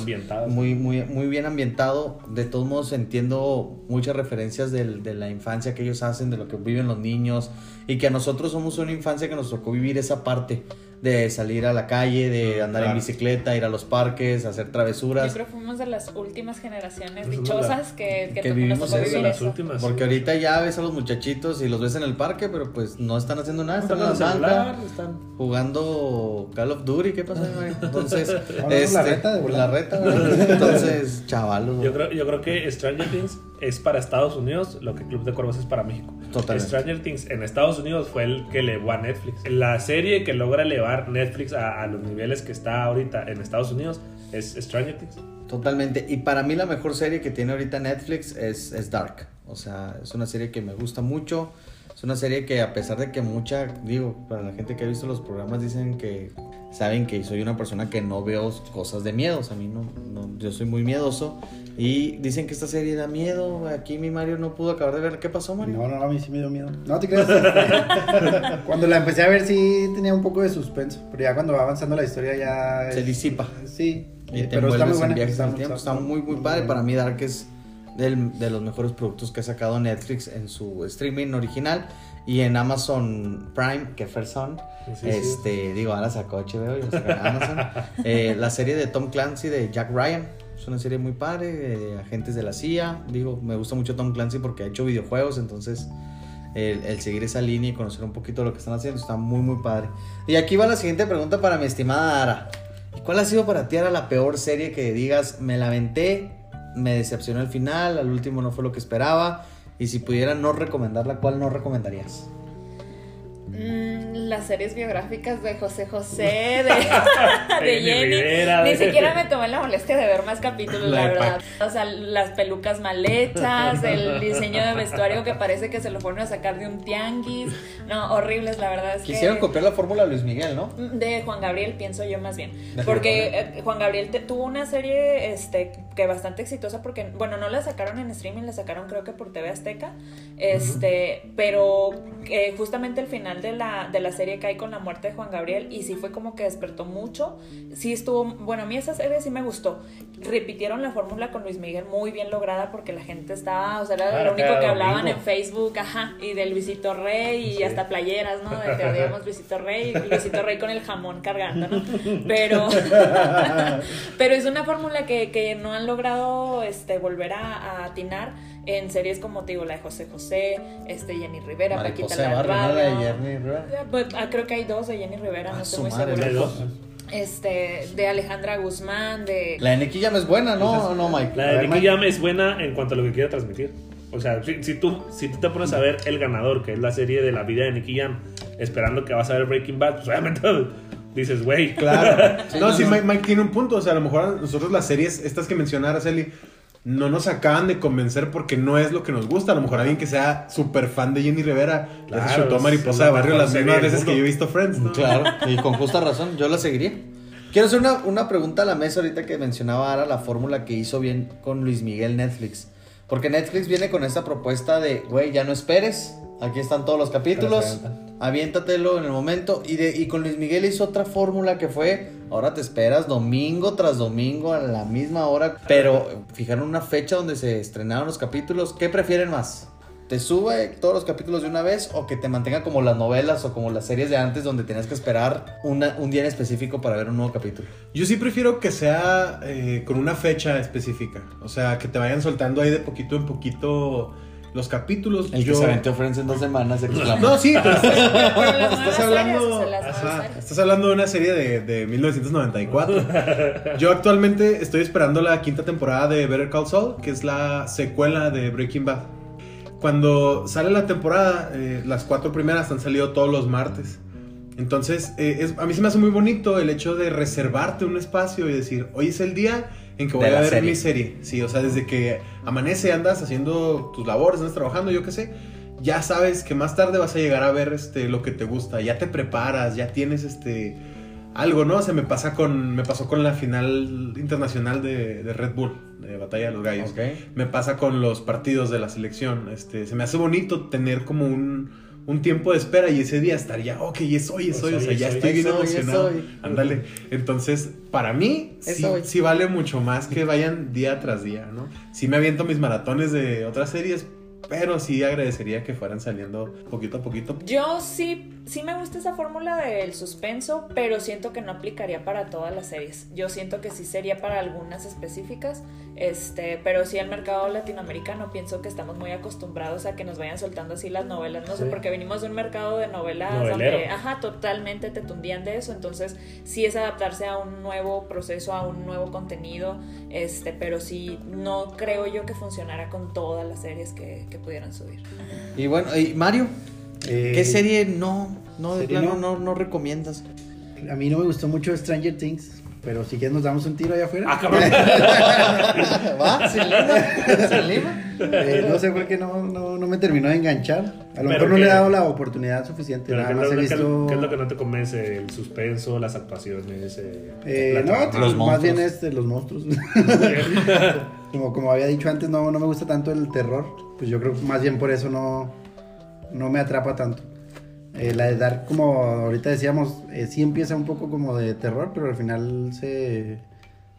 muy, muy, muy bien ambientado. De todos modos entiendo muchas referencias del- de la infancia que ellos hacen, de lo que viven los niños, y que a nosotros somos una infancia que nos tocó vivir esa parte de salir a la calle, de andar en bicicleta, ir a los parques, hacer Yo travesuras. creo que fuimos de las últimas generaciones dichosas que, que, que vivimos eso, de vivir las eso. últimas. Porque sí. ahorita ya ves a los muchachitos y los ves en el parque, pero pues no están haciendo nada, están, Están en la banca, celular, están- jugando Call of Duty, ¿qué pasa? güey? Entonces, este, la reta de la reta, entonces, chavalos. Yo creo, yo creo que Stranger Things es para Estados Unidos lo que Club de Cuervos es para México. Totalmente. Stranger Things en Estados Unidos fue el que elevó a Netflix. La serie que logra elevar Netflix a, a los niveles que está ahorita en Estados Unidos es Stranger Things. Totalmente. Y para mí la mejor serie que tiene ahorita Netflix es, es Dark. O sea, es una serie que me gusta mucho. Es una serie que a pesar de que mucha, digo, para la gente que ha visto los programas dicen que saben que soy una persona que no veo cosas de miedos. A mí no, no yo soy muy miedoso. Y dicen que esta serie da miedo. Aquí mi Mario no pudo acabar de ver. ¿Qué pasó, Mario? No, no, a mí sí me dio miedo. No te creas. cuando la empecé a ver sí tenía un poco de suspenso, pero ya cuando va avanzando la historia ya... Se disipa. Sí, Y te pero está muy buena. está muy- está muy, muy padre. Para mí Dark es del- de los mejores productos que ha sacado Netflix en su streaming original. Y en Amazon Prime, que First Son, Sí, sí. este, digo, ahora sacó HBO y lo sacó en Amazon. Eh, la serie de Tom Clancy de Jack Ryan. Una serie muy padre, de agentes de la CIA. Digo, me gusta mucho Tom Clancy porque ha hecho videojuegos, entonces el, el seguir esa línea y conocer un poquito lo que están haciendo está muy, muy padre. Y aquí va la siguiente pregunta para mi estimada Ara. ¿Y ¿Cuál ha sido para ti, Ara, la peor serie que digas, me lamenté, me decepcionó el final, al último no fue lo que esperaba? Y si pudiera no recomendarla, ¿cuál no recomendarías? Mm, las series biográficas de José José, de, de Jenny. Rivera, Ni de- siquiera me tomé la molestia de ver más capítulos, La verdad. O sea, las pelucas mal hechas, el diseño de vestuario que parece que se lo fueron a sacar de un tianguis. No, horribles, la verdad es Quisieron que. copiar la fórmula de Luis Miguel, ¿no? De Juan Gabriel, pienso yo más bien. ¿De Porque eh, Juan Gabriel te- tuvo una serie este, que bastante exitosa porque, bueno, no la sacaron en streaming, la sacaron creo que por TV Azteca. Este, pero eh, justamente el final de la, de la serie cae con la muerte de Juan Gabriel y sí fue como que despertó mucho. Sí estuvo, bueno, a mí esa serie sí me gustó. Repitieron la fórmula con Luis Miguel muy bien lograda porque la gente estaba, o sea, era Ah, lo único que hablaban domingo. en Facebook, ajá, y del Luisito Rey y Sí. hasta playeras, ¿no? De te odiamos Luisito Rey, y Luisito Rey con el jamón cargando, ¿no? Pero, pero es una fórmula que, que no han logrado este, volver a, a atinar en series como te digo, la de José José, este, Jenny Rivera, Paquita Mariposa la barrio, de. Jenny Rivera. Pues, ah, creo que hay dos de Jenny Rivera, Ah, no su estoy muy dos. este, de Alejandra Guzmán, de... La de Nicky Jam es buena, ¿no? No, Mike. La de ver, Nicky. Jam es buena en cuanto a lo que quiere transmitir. O sea, si, si tú, si tú te pones a ver El Ganador, que es la serie de la vida de Nicky Jam, esperando que vas a ver Breaking Bad, pues obviamente dices, güey. Claro. Sí, no, no, sí, no. Mike, Mike tiene un punto. O sea, a lo mejor a nosotros las series, estas que menciona Araceli, no nos acaban de convencer porque no es lo que nos gusta. A lo mejor alguien que sea súper fan de Jenny Rivera, ya se Claro, chutó Mariposa de Barrio las mismas veces que yo he visto Friends. ¿no? Claro, y con justa razón, yo la seguiría. Quiero hacer una, una pregunta a la mesa ahorita que mencionaba Ara la fórmula que hizo bien con Luis Miguel Netflix. Porque Netflix viene con esta propuesta de, güey, ya no esperes, aquí están todos los capítulos, aviéntatelo en el momento. Y, de, y con Luis Miguel hizo otra fórmula que fue, ahora te esperas domingo tras domingo a la misma hora. Pero fijaron una fecha donde se estrenaron los capítulos. ¿Qué prefieren más? ¿Te sube todos los capítulos de una vez o que te mantenga como las novelas o como las series de antes donde tenías que esperar una- un día en específico para ver un nuevo capítulo? Yo sí prefiero que sea eh, con una fecha específica. O sea, que te vayan soltando ahí de poquito en poquito los capítulos. El que Yo- se aventó Friends en dos semanas exclamó. No, sí, pero estás, hablando. ajá, estás hablando de una serie de, de 1994. Yo actualmente estoy esperando la quinta temporada de Better Call Saul, que es la secuela de Breaking Bad. Cuando sale la temporada, eh, las cuatro primeras han salido todos los martes. Entonces, eh, es- a mí se me hace muy bonito el hecho de reservarte un espacio y decir, hoy es el día en que voy a ver serie. mi serie. Sí, o sea, desde que amanece, andas haciendo tus labores, andas trabajando, yo qué sé, ya sabes que más tarde vas a llegar a ver este, lo que te gusta, ya te preparas, ya tienes este algo, ¿no? Se me pasa con, me pasó con la final internacional de, de Red Bull, de Batalla de los Gallos. Me pasa con los partidos de la selección. Este, se me hace bonito tener como un, un tiempo de espera y ese día estar ya, ok, es hoy, es hoy, o sea, ya estoy bien emocionado. Ándale. Entonces, para mí, sí, sí vale mucho más que vayan día tras día, ¿no? Sí me aviento mis maratones de otras series, pero sí agradecería que fueran saliendo poquito a poquito. Yo sí, sí me gusta esa fórmula del suspenso, pero siento que no aplicaría para todas las series. Yo siento que sí sería para algunas específicas, este, pero sí al mercado latinoamericano pienso que estamos muy acostumbrados a que nos vayan soltando así las novelas, no sé, porque venimos de un mercado de novelas Novelero. donde, ajá, totalmente te tundían de eso, entonces sí es adaptarse a un nuevo proceso, a un nuevo contenido, este, pero sí no creo yo que funcionara con todas las series que, que pudieran subir. Y bueno, y Mario, Eh, ¿qué serie no, no, de ¿serie plano no? no, no recomiendas? A mí no me gustó mucho Stranger Things, pero si quieres nos damos un tiro allá afuera. Ah, cabrón. ¿Va? ¿Sin lima? ¿Sin lima? Eh, no sé por qué no, no, no me terminó de enganchar. A lo mejor no le he dado la oportunidad suficiente. Nada ¿qué, más es he visto. qué es lo que no te convence? El suspenso, las actuaciones. Eh, Eh, la no, trama? Los más monstruos. bien este, los monstruos. como, como había dicho antes, no, no me gusta tanto el terror. Pues yo creo que más bien por eso no, no me atrapa tanto. Eh, la de Dark, como ahorita decíamos, eh, sí empieza un poco como de terror, pero al final se,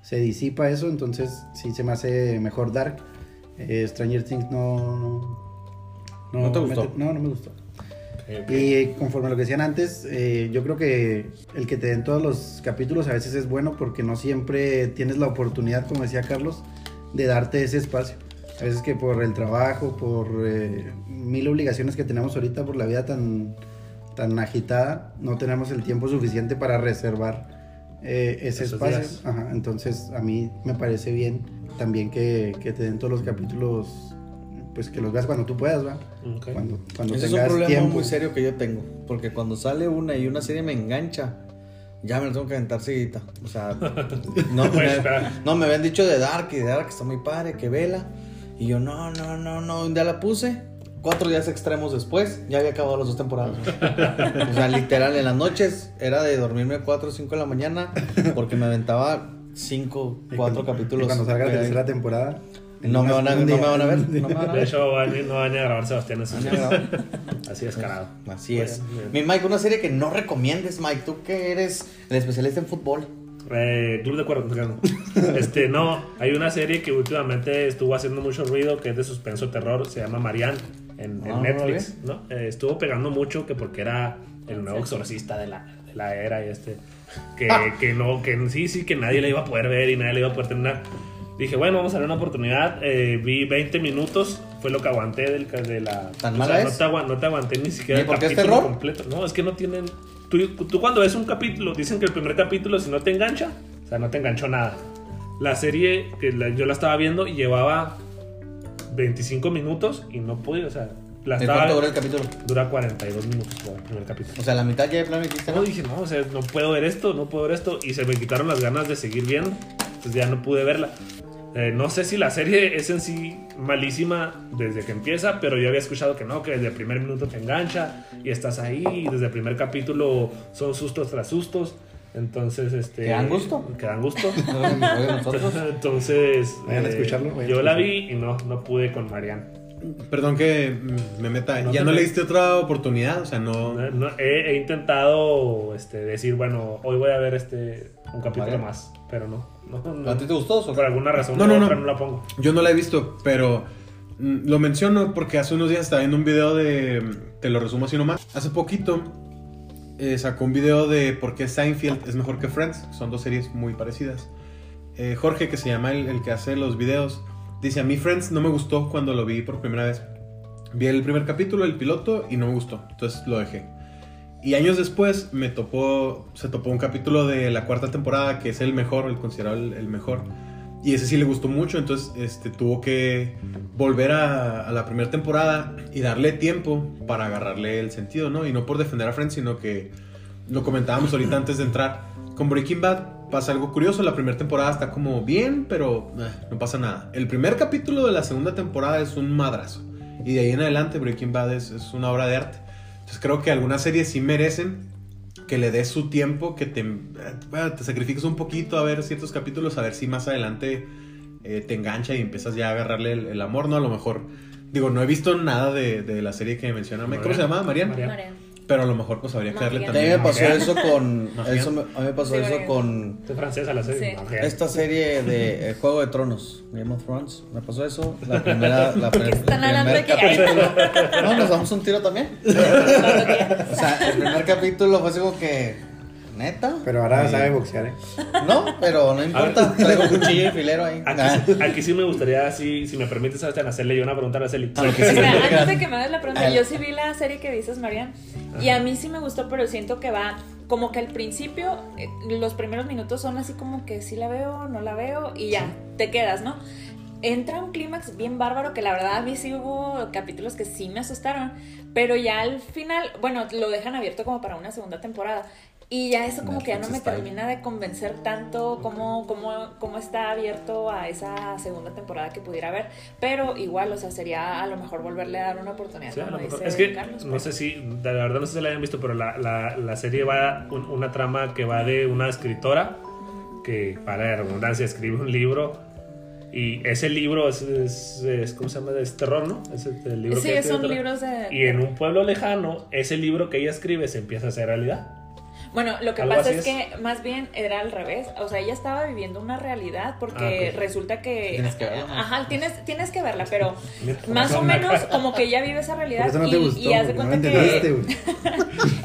se disipa eso, entonces sí se me hace mejor Dark. Eh, Stranger Things no... No, ¿No te me- gustó? no, no me gustó. Ok, ok. Y conforme a lo que decían antes, yo creo que el que te den todos los capítulos a veces es bueno porque no siempre tienes la oportunidad, como decía Carlos, de darte ese espacio. A veces que por el trabajo, por mil obligaciones que tenemos ahorita, por la vida tan, tan agitada, no tenemos el tiempo suficiente para reservar eh, ese Esos espacio. Ajá, entonces a mí me parece bien también que, que te den todos los capítulos, pues que los veas cuando tú puedas, ¿va? Ok. Cuando, cuando Ese es un tengas problema tiempo. muy serio que yo tengo. Porque cuando sale una y una serie me engancha, ya me lo tengo que aventar seguidita. O sea, no, Pues, me, espera. no me habían dicho de Dark y de Dark está muy padre, que vela. Y yo, no, no, no, no. Un día la puse. Cuatro días extremos después, ya había acabado las dos temporadas. o sea, literal, en las noches era de dormirme a 4 o 5 de la mañana porque me aventaba 5, Y 4 cuando- capítulos. y cuando salga la tercera temporada. No me, van a, no me van a ver. un día. No me van a De hecho, no van a grabar Sebastián esos Van a días. grabar. Así descarado. Así es. Mi Mike, una serie que no recomiendes, Mike. Tú que eres el especialista en fútbol. Eh, club de acuerdo. Este, no, hay una serie que últimamente estuvo haciendo mucho ruido que es de suspenso terror, se llama Marianne en, en Ah, Netflix, ¿no? Eh, estuvo pegando mucho que porque era el nuevo exorcista de la, de la era y este que, que no, que sí, sí, que nadie le iba a poder ver y nadie le iba a poder terminar. Dije, bueno, vamos a darle una oportunidad. Eh, vi 20 minutos, fue lo que aguanté del, de la. ¿Tan mala sea, no es? te, aguan- no te aguanté ni siquiera ¿Ni el es capítulo terror? completo. No, es que no tienen. tú, tú cuando ves un capítulo, dicen que el primer capítulo, si no te engancha, o sea, no te enganchó nada. La serie que la- yo la estaba viendo y llevaba 25 minutos y no pude, o sea, la ¿De estaba. cuánto dura el capítulo? Dura 42 minutos el primer capítulo. O sea, la mitad ya de plano dijiste, No, ¿no? dije, no, o sea, no puedo ver esto, no puedo ver esto. Y se me quitaron las ganas de seguir viendo. Entonces ya no pude verla. Eh, no sé si la serie es en sí malísima desde que empieza, pero yo había escuchado que no, que desde el primer minuto te engancha y estás ahí. Y desde el primer capítulo son sustos tras sustos. Entonces, este. ¿Que dan gusto? Que dan gusto. Entonces, Vayan a eh, escucharlo, vayan a yo la escucharlo. vi y no, no pude con Marianne. Perdón que me meta. No ¿Ya no le diste otra oportunidad? O sea, no. No, no, he, he intentado este, decir, bueno, hoy voy a ver este un capítulo Vale. más, pero no. no, no. ¿A ti te gustó? Por alguna razón No, no, no, no. otra no la pongo. Yo no la he visto, pero mm, lo menciono porque hace unos días estaba viendo un video de. Te lo resumo así nomás. Hace poquito eh, sacó un video de por qué Seinfeld es mejor que Friends. Son dos series muy parecidas. Eh, Jorge, que se llama el, que hace los videos, dice: A mí Friends no me gustó cuando lo vi por primera vez. Vi el primer capítulo, el piloto, y no me gustó. Entonces lo dejé. Y años después me topó, se topó un capítulo de la cuarta temporada que es el mejor, el considerado el mejor. Y ese sí le gustó mucho, entonces este, tuvo que volver a, la primera temporada y darle tiempo para agarrarle el sentido, ¿no? Y no por defender a Friends, sino que lo comentábamos ahorita antes de entrar. Con Breaking Bad pasa algo curioso, la primera temporada está como bien, pero eh, no pasa nada. El primer capítulo de la segunda temporada es un madrazo. Y de ahí en adelante Breaking Bad es, es una obra de arte. Entonces creo que algunas series sí merecen que le des su tiempo, que te, eh, te sacrifiques un poquito a ver ciertos capítulos, a ver si más adelante eh, te engancha y empiezas ya a agarrarle el, el amor, ¿no? A lo mejor, digo, no he visto nada de, de la serie que menciona. ¿Cómo se llama? Marian. Marian. Marian. Pero a lo mejor pues habría que darle Marian. A mí también. me pasó eso con. Marian. Eso me- a mí me pasó Sí, eso con Es francesa la serie. Sí. Esta serie de eh, Juego de Tronos, Game of Thrones. Me pasó eso. La primera. La ¿Por qué primer- están el hablando primer. No, nos damos un tiro también. O sea, el primer capítulo fue así como que. ¿Neta? Pero ahora sabe boxear, ¿eh? No, pero no importa. Traigo cuchillo y filero ahí. Aquí, Ah. sí- aquí sí me gustaría, si, si me permites, Sebastián, hacerle yo una pregunta a Araceli. Sí. Antes de que me hagas la pregunta, yo sí vi la serie que dices, Marian, y a mí sí me gustó, pero siento que va como que al principio, eh, los primeros minutos son así como que sí la veo, no la veo, y ya, te quedas, ¿no? Entra un clímax bien bárbaro que la verdad a mí sí hubo capítulos que sí me asustaron, pero ya al final, bueno, lo dejan abierto como para una segunda temporada. Y ya eso como que ya no Netflix me termina de convencer tanto como, como, como está abierto a esa segunda temporada que pudiera haber. Pero igual, o sea, sería a lo mejor volverle a dar una oportunidad. Sí, como dice Es que Carlos, no pues. sé si, de la verdad no sé si la hayan visto, pero la, la, la serie va un- una trama que va de una escritora que, para la redundancia, escribe un libro y ese libro es, es, es- ¿cómo se llama? Es terror, ¿no? Es el, libro Sí, que son libros de... Y en un pueblo lejano, ese libro que ella escribe se empieza a hacer realidad. Bueno, lo que pasa es, es. que más bien era al revés. O sea, ella estaba viviendo una realidad porque Ah, resulta que... Tienes que verla, ¿no? Ajá, tienes, tienes que verla, pero más o menos como que ella vive esa realidad eso no y, gustó. y hace no cuenta entendiste, que güey.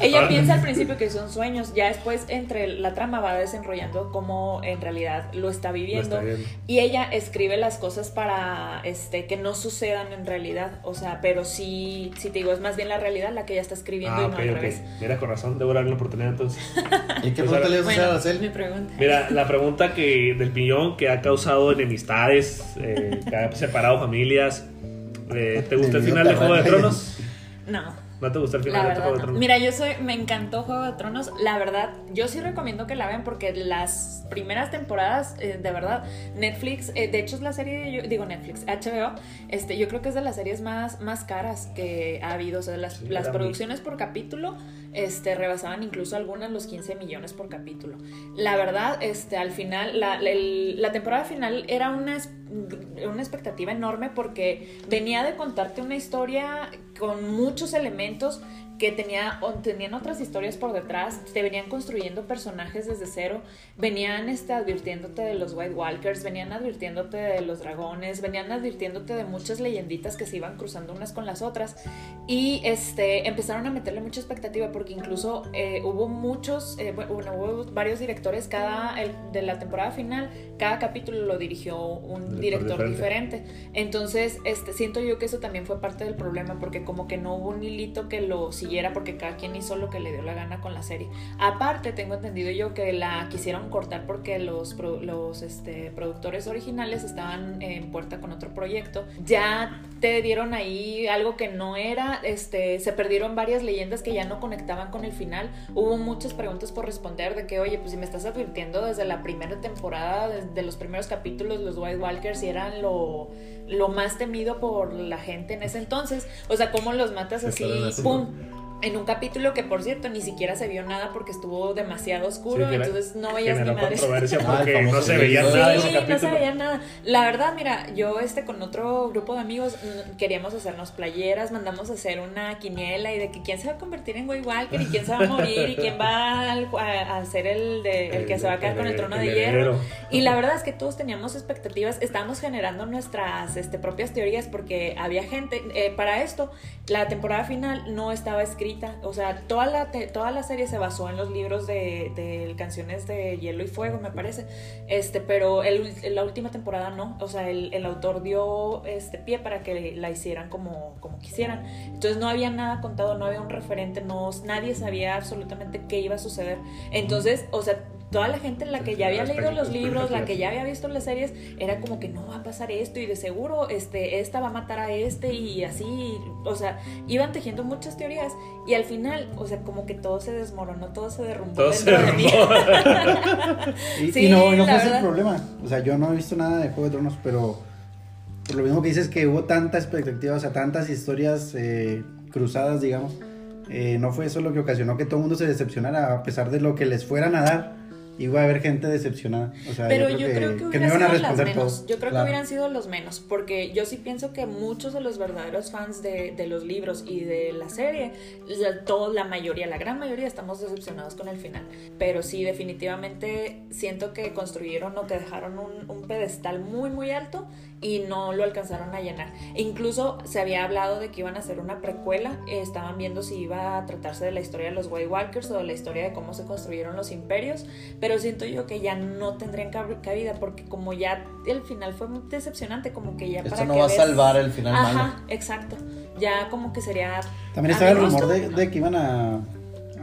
ella piensa al principio que son sueños, ya después entre la trama va desenrollando cómo en realidad lo está Lo viviendo. está. Y ella escribe las cosas para este que no sucedan en realidad. O sea, pero sí, sí te digo, es más bien la realidad la que ella está escribiendo Ah, y no ok, al ok. revés. Mira, con razón, debo darle la oportunidad entonces. ¿Y qué Pues pregunta le ibas a hacer a Araceli? mi pregunta. Mira, la pregunta que del piñón que ha causado enemistades, eh, que ha separado familias. eh, ¿Te gusta el final de Juego de. Tronos? No. ¿No te gusta el La final de Juego de no. Tronos? Mira, yo soy, me encantó Juego de Tronos. La verdad, yo sí recomiendo que la vean porque las primeras temporadas, eh, de verdad, Netflix, eh, de hecho es la serie, yo, digo Netflix, HBO, este, yo creo que es de las series más, más caras que ha habido. O sea, las, Sí, las producciones por capítulo, este, rebasaban incluso algunas los 15 millones por capítulo. La verdad, este, al final, la, la- la temporada final era una, una expectativa enorme porque venía de contarte una historia con muchos elementos que tenía, o tenían otras historias por detrás, te venían construyendo personajes desde cero, venían este, advirtiéndote de los White Walkers, venían advirtiéndote de los dragones, venían advirtiéndote de muchas leyenditas que se iban cruzando unas con las otras y este, empezaron a meterle mucha expectativa porque incluso eh, hubo muchos, eh, bueno, hubo varios directores, cada el- de la temporada final, cada capítulo lo dirigió un director diferente. Entonces, este, siento yo que eso también fue parte del problema, porque como que no hubo un hilito que lo siguiera, porque cada quien hizo lo que le dio la gana con la serie. Aparte, tengo entendido yo que la quisieron cortar porque los, los este, productores originales estaban en puerta con otro proyecto. Ya te dieron ahí algo que no era, este, se perdieron varias leyendas que ya no conectaban con el final. Hubo muchas preguntas por responder de que, oye, pues si me estás advirtiendo desde la primera temporada, desde los primeros capítulos, los White Walkers eran lo, lo más temido por la gente en ese entonces. O sea, ¿cómo los matas así? ¡Pum! En un capítulo que por cierto ni siquiera se vio nada porque estuvo demasiado oscuro, entonces no veías ni madre. controversia porque no se veía nada ese capítulo. no se veía nada. La verdad, mira, yo este con otro grupo de amigos mm, queríamos hacernos playeras, mandamos a hacer una quiniela y de que quién se va a convertir en Way Walker y quién se va a morir y quién va a, ser el de el que se va a quedar con el trono de hierro. Y la verdad es que todos teníamos expectativas, estábamos generando nuestras este, propias teorías porque había gente eh, para esto la temporada final no estaba escrita, o sea, toda la, toda la serie se basó en los libros de, de, canciones de Hielo y Fuego, me parece, este, pero el, la última temporada no, o sea, el, el, autor dio este pie para que la hicieran como, como quisieran, entonces no había nada contado, no había un referente, no, nadie sabía absolutamente qué iba a suceder, entonces, o sea, toda la gente en la que ya había leído los libros, la que ya había visto las series, era como que no va a pasar esto y de seguro este, esta va a matar a este y así, o sea, iban tejiendo muchas teorías y al final, o sea, como que todo se desmoronó, todo se derrumbó. Todo se derrumbó. y, no, no fue ese el problema, o sea, yo no he visto nada de Juego de Tronos, pero por lo mismo que dices que hubo tanta expectativa, o sea, tantas historias eh, cruzadas, digamos. Eh, no fue eso lo que ocasionó que todo el mundo se decepcionara a pesar de lo que les fueran a dar iba a haber gente decepcionada. Pero yo creo que, hubieran sido las menos. Yo creo que hubieran sido los menos, porque yo sí pienso que muchos de los verdaderos fans de, de los libros y de la serie, toda la mayoría, la gran mayoría, estamos decepcionados con el final. Pero sí, definitivamente siento que construyeron o que dejaron un, un pedestal muy, muy alto y no lo alcanzaron a llenar. E incluso se había hablado de que iban a hacer una precuela, estaban viendo si iba a tratarse de la historia de los White Walkers o de la historia de cómo se construyeron los imperios, pero siento yo que ya no tendrían cabida porque como ya el final fue muy decepcionante, como que ya Esto no va a salvar el final Ajá, exacto. Ya como que sería También estaba el rumor de, que iban a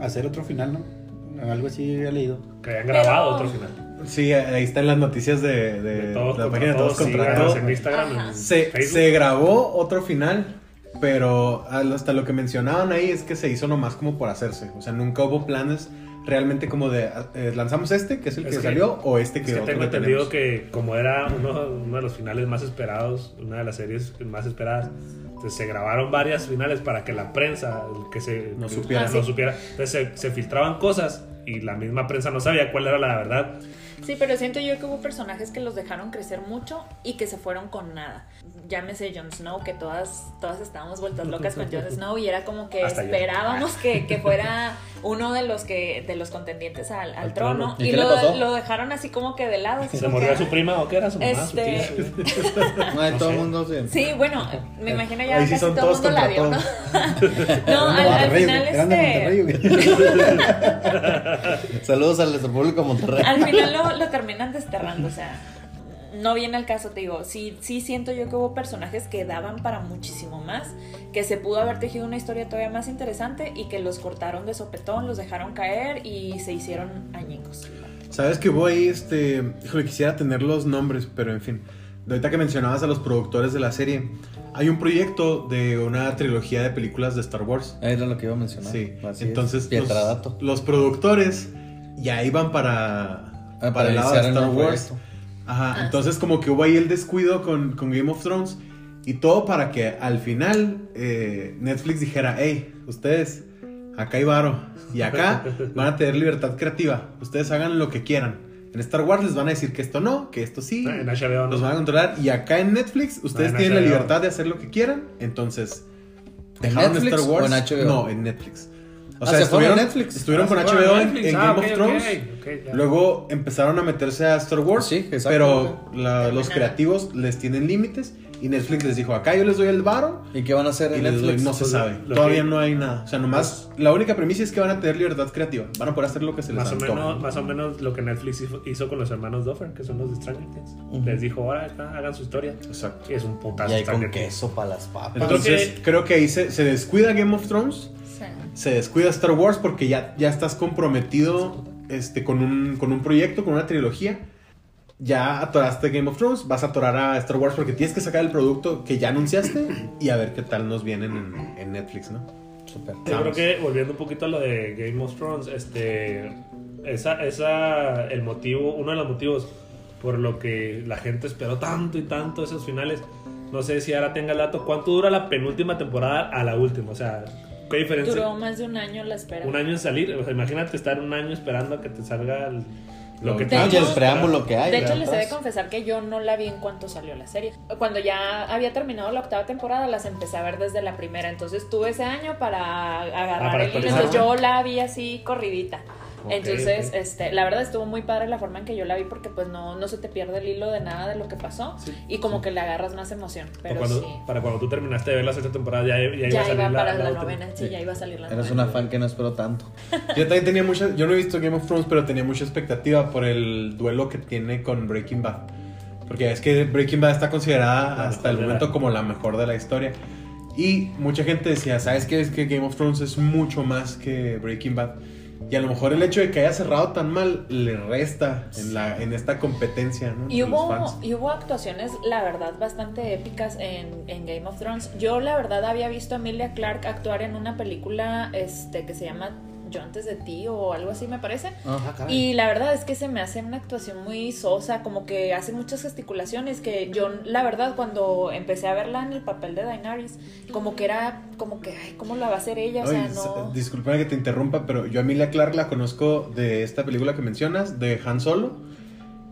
hacer otro final, ¿no? Algo así había leído. Que habían grabado otro final. Sí, ahí están las noticias de, de, la página de Todos contra Todos. En Instagram, se, se grabó otro final, pero hasta lo que mencionaban ahí es que se hizo nomás como por hacerse. O sea, nunca hubo planes realmente como de eh, lanzamos este, que es el que, salió, o este que, es que tengo entendido que como era uno, uno, de los finales más esperados, una de las series más esperadas, entonces se grabaron varias finales para que la prensa que se no supiera, no supiera. Entonces se, se filtraban cosas y la misma prensa no sabía cuál era la verdad. Sí, pero siento yo que hubo personajes que los dejaron crecer mucho y que se fueron con nada. Llámese Jon Snow, que todas, todas estábamos vueltas locas con Jon Snow y era como que esperábamos que, que, fuera uno de los que de los contendientes al, al, trono. ¿Y, lo, lo, dejaron así como que de lado. ¿Se murió a su prima o qué era su mamá? Este... no, todo el mundo Sí, bueno, me imagino ya casi todo el mundo la vio, ¿no? no, al, final este... Saludos al República Monterrey. Al final lo, lo terminan desterrando, o sea, no viene al caso, te digo, sí, sí siento yo que hubo personajes que daban para muchísimo más, que se pudo haber tejido una historia todavía más interesante y que los cortaron de sopetón, los dejaron caer y se hicieron añicos. Sabes que voy, este, híjole, quisiera tener los nombres, pero en fin, de ahorita que mencionabas a los productores de la serie, hay un proyecto de una trilogía de películas de Star Wars. Era lo que iba a mencionar. Sí, entonces los, los, productores ya iban para Ah, para, el lado de Star Wars. Ajá, ah, entonces como que hubo ahí el descuido con, con, Game of Thrones y todo para que al final eh, Netflix dijera, hey, ustedes, acá hay varo y acá van a tener libertad creativa, ustedes hagan lo que quieran. En Star Wars les van a decir que esto no, que esto sí, en HBO los van a controlar y acá en Netflix ustedes tienen la libertad de hacer lo que quieran, entonces dejaron Netflix Star Wars. O en HBO? No, en Netflix. O Ah, sea, estuvieron, Netflix. estuvieron Ah, con HBO en, Netflix. en Ah, Game ok, of Thrones. ok, ya. Luego empezaron a meterse a Star Wars. Sí, exacto. Pero la- los creativos les tienen límites. Y Netflix les dijo, acá yo les doy el varo. ¿Y qué van a hacer en doy- Netflix? no se Pues, sabe. lo Todavía que- no hay nada. O sea, nomás la única premisa es que van a tener libertad creativa. Van a poder hacer lo que se les Más o, antoje. menos, más o menos lo que Netflix hizo, con los hermanos Duffer, que son los de Stranger Things. Les dijo, ahora hagan su historia. Exacto. Y es un putazo. Y hay con queso para las papas. Entonces, creo que ahí se, se descuida Game of Thrones. Se descuida Star Wars porque ya, ya estás comprometido este, con, un, con un proyecto, con una trilogía. Ya atoraste Game of Thrones, vas a atorar a Star Wars porque tienes que sacar el producto que ya anunciaste y a ver qué tal nos vienen en, en Netflix, ¿no? Súper. Yo creo que volviendo un poquito a lo de Game of Thrones, este, esa, esa, el motivo, uno de los motivos por lo que la gente esperó tanto y tanto esos finales, no sé si ahora tenga el dato, ¿cuánto dura la penúltima temporada a la última? O sea, ¿qué diferencia? Duró más de un año la espera. Un año en salir, o sea, imagínate estar un año esperando a que te salga el- lo que Ah, hecho- y el preámbulo que hay. De hecho, les he de confesar que yo no la vi en cuanto salió la serie. Cuando ya había terminado la octava temporada, las empecé a ver desde la primera. Entonces tuve ese año para agarrar Ah, para el hilo. Entonces yo la vi así corridita. Ok, Entonces, ok. este, la verdad estuvo muy padre la forma en que yo la vi porque pues no, no se te pierde el hilo de nada de lo que pasó Sí, y como que le agarras más emoción. para Pero cuando, sí, para cuando tú terminaste de ver la sexta temporada ya, ya iba a ya salir iba la, para la la, novena, sí, ya iba a salir la Eres novena. una fan que no espero tanto. Yo también tenía mucha, yo no he visto Game of Thrones, pero tenía mucha expectativa por el duelo que tiene con Breaking Bad. Porque es que Breaking Bad está considerada La hasta el momento la- como la mejor de la historia. Y mucha gente decía, ¿sabes qué? Es que Game of Thrones es mucho más que Breaking Bad. Y a lo mejor el hecho de que haya cerrado tan mal le resta en, la, en esta competencia, ¿no? Y hubo, y hubo actuaciones, la verdad, bastante épicas en, en Game of Thrones. Yo, la verdad, había visto a Emilia Clarke actuar en una película este, que se llama Yo antes de ti o algo así, me parece. Ah, Y la verdad es que se me hace una actuación muy sosa, como que hace muchas gesticulaciones, que yo, la verdad, cuando empecé a verla en el papel de Daenerys, como que era, como que, ay, ¿cómo la va a hacer ella? O sea, no... Disculpa que te interrumpa, pero yo a Emilia Clarke la conozco de esta película que mencionas, de Han Solo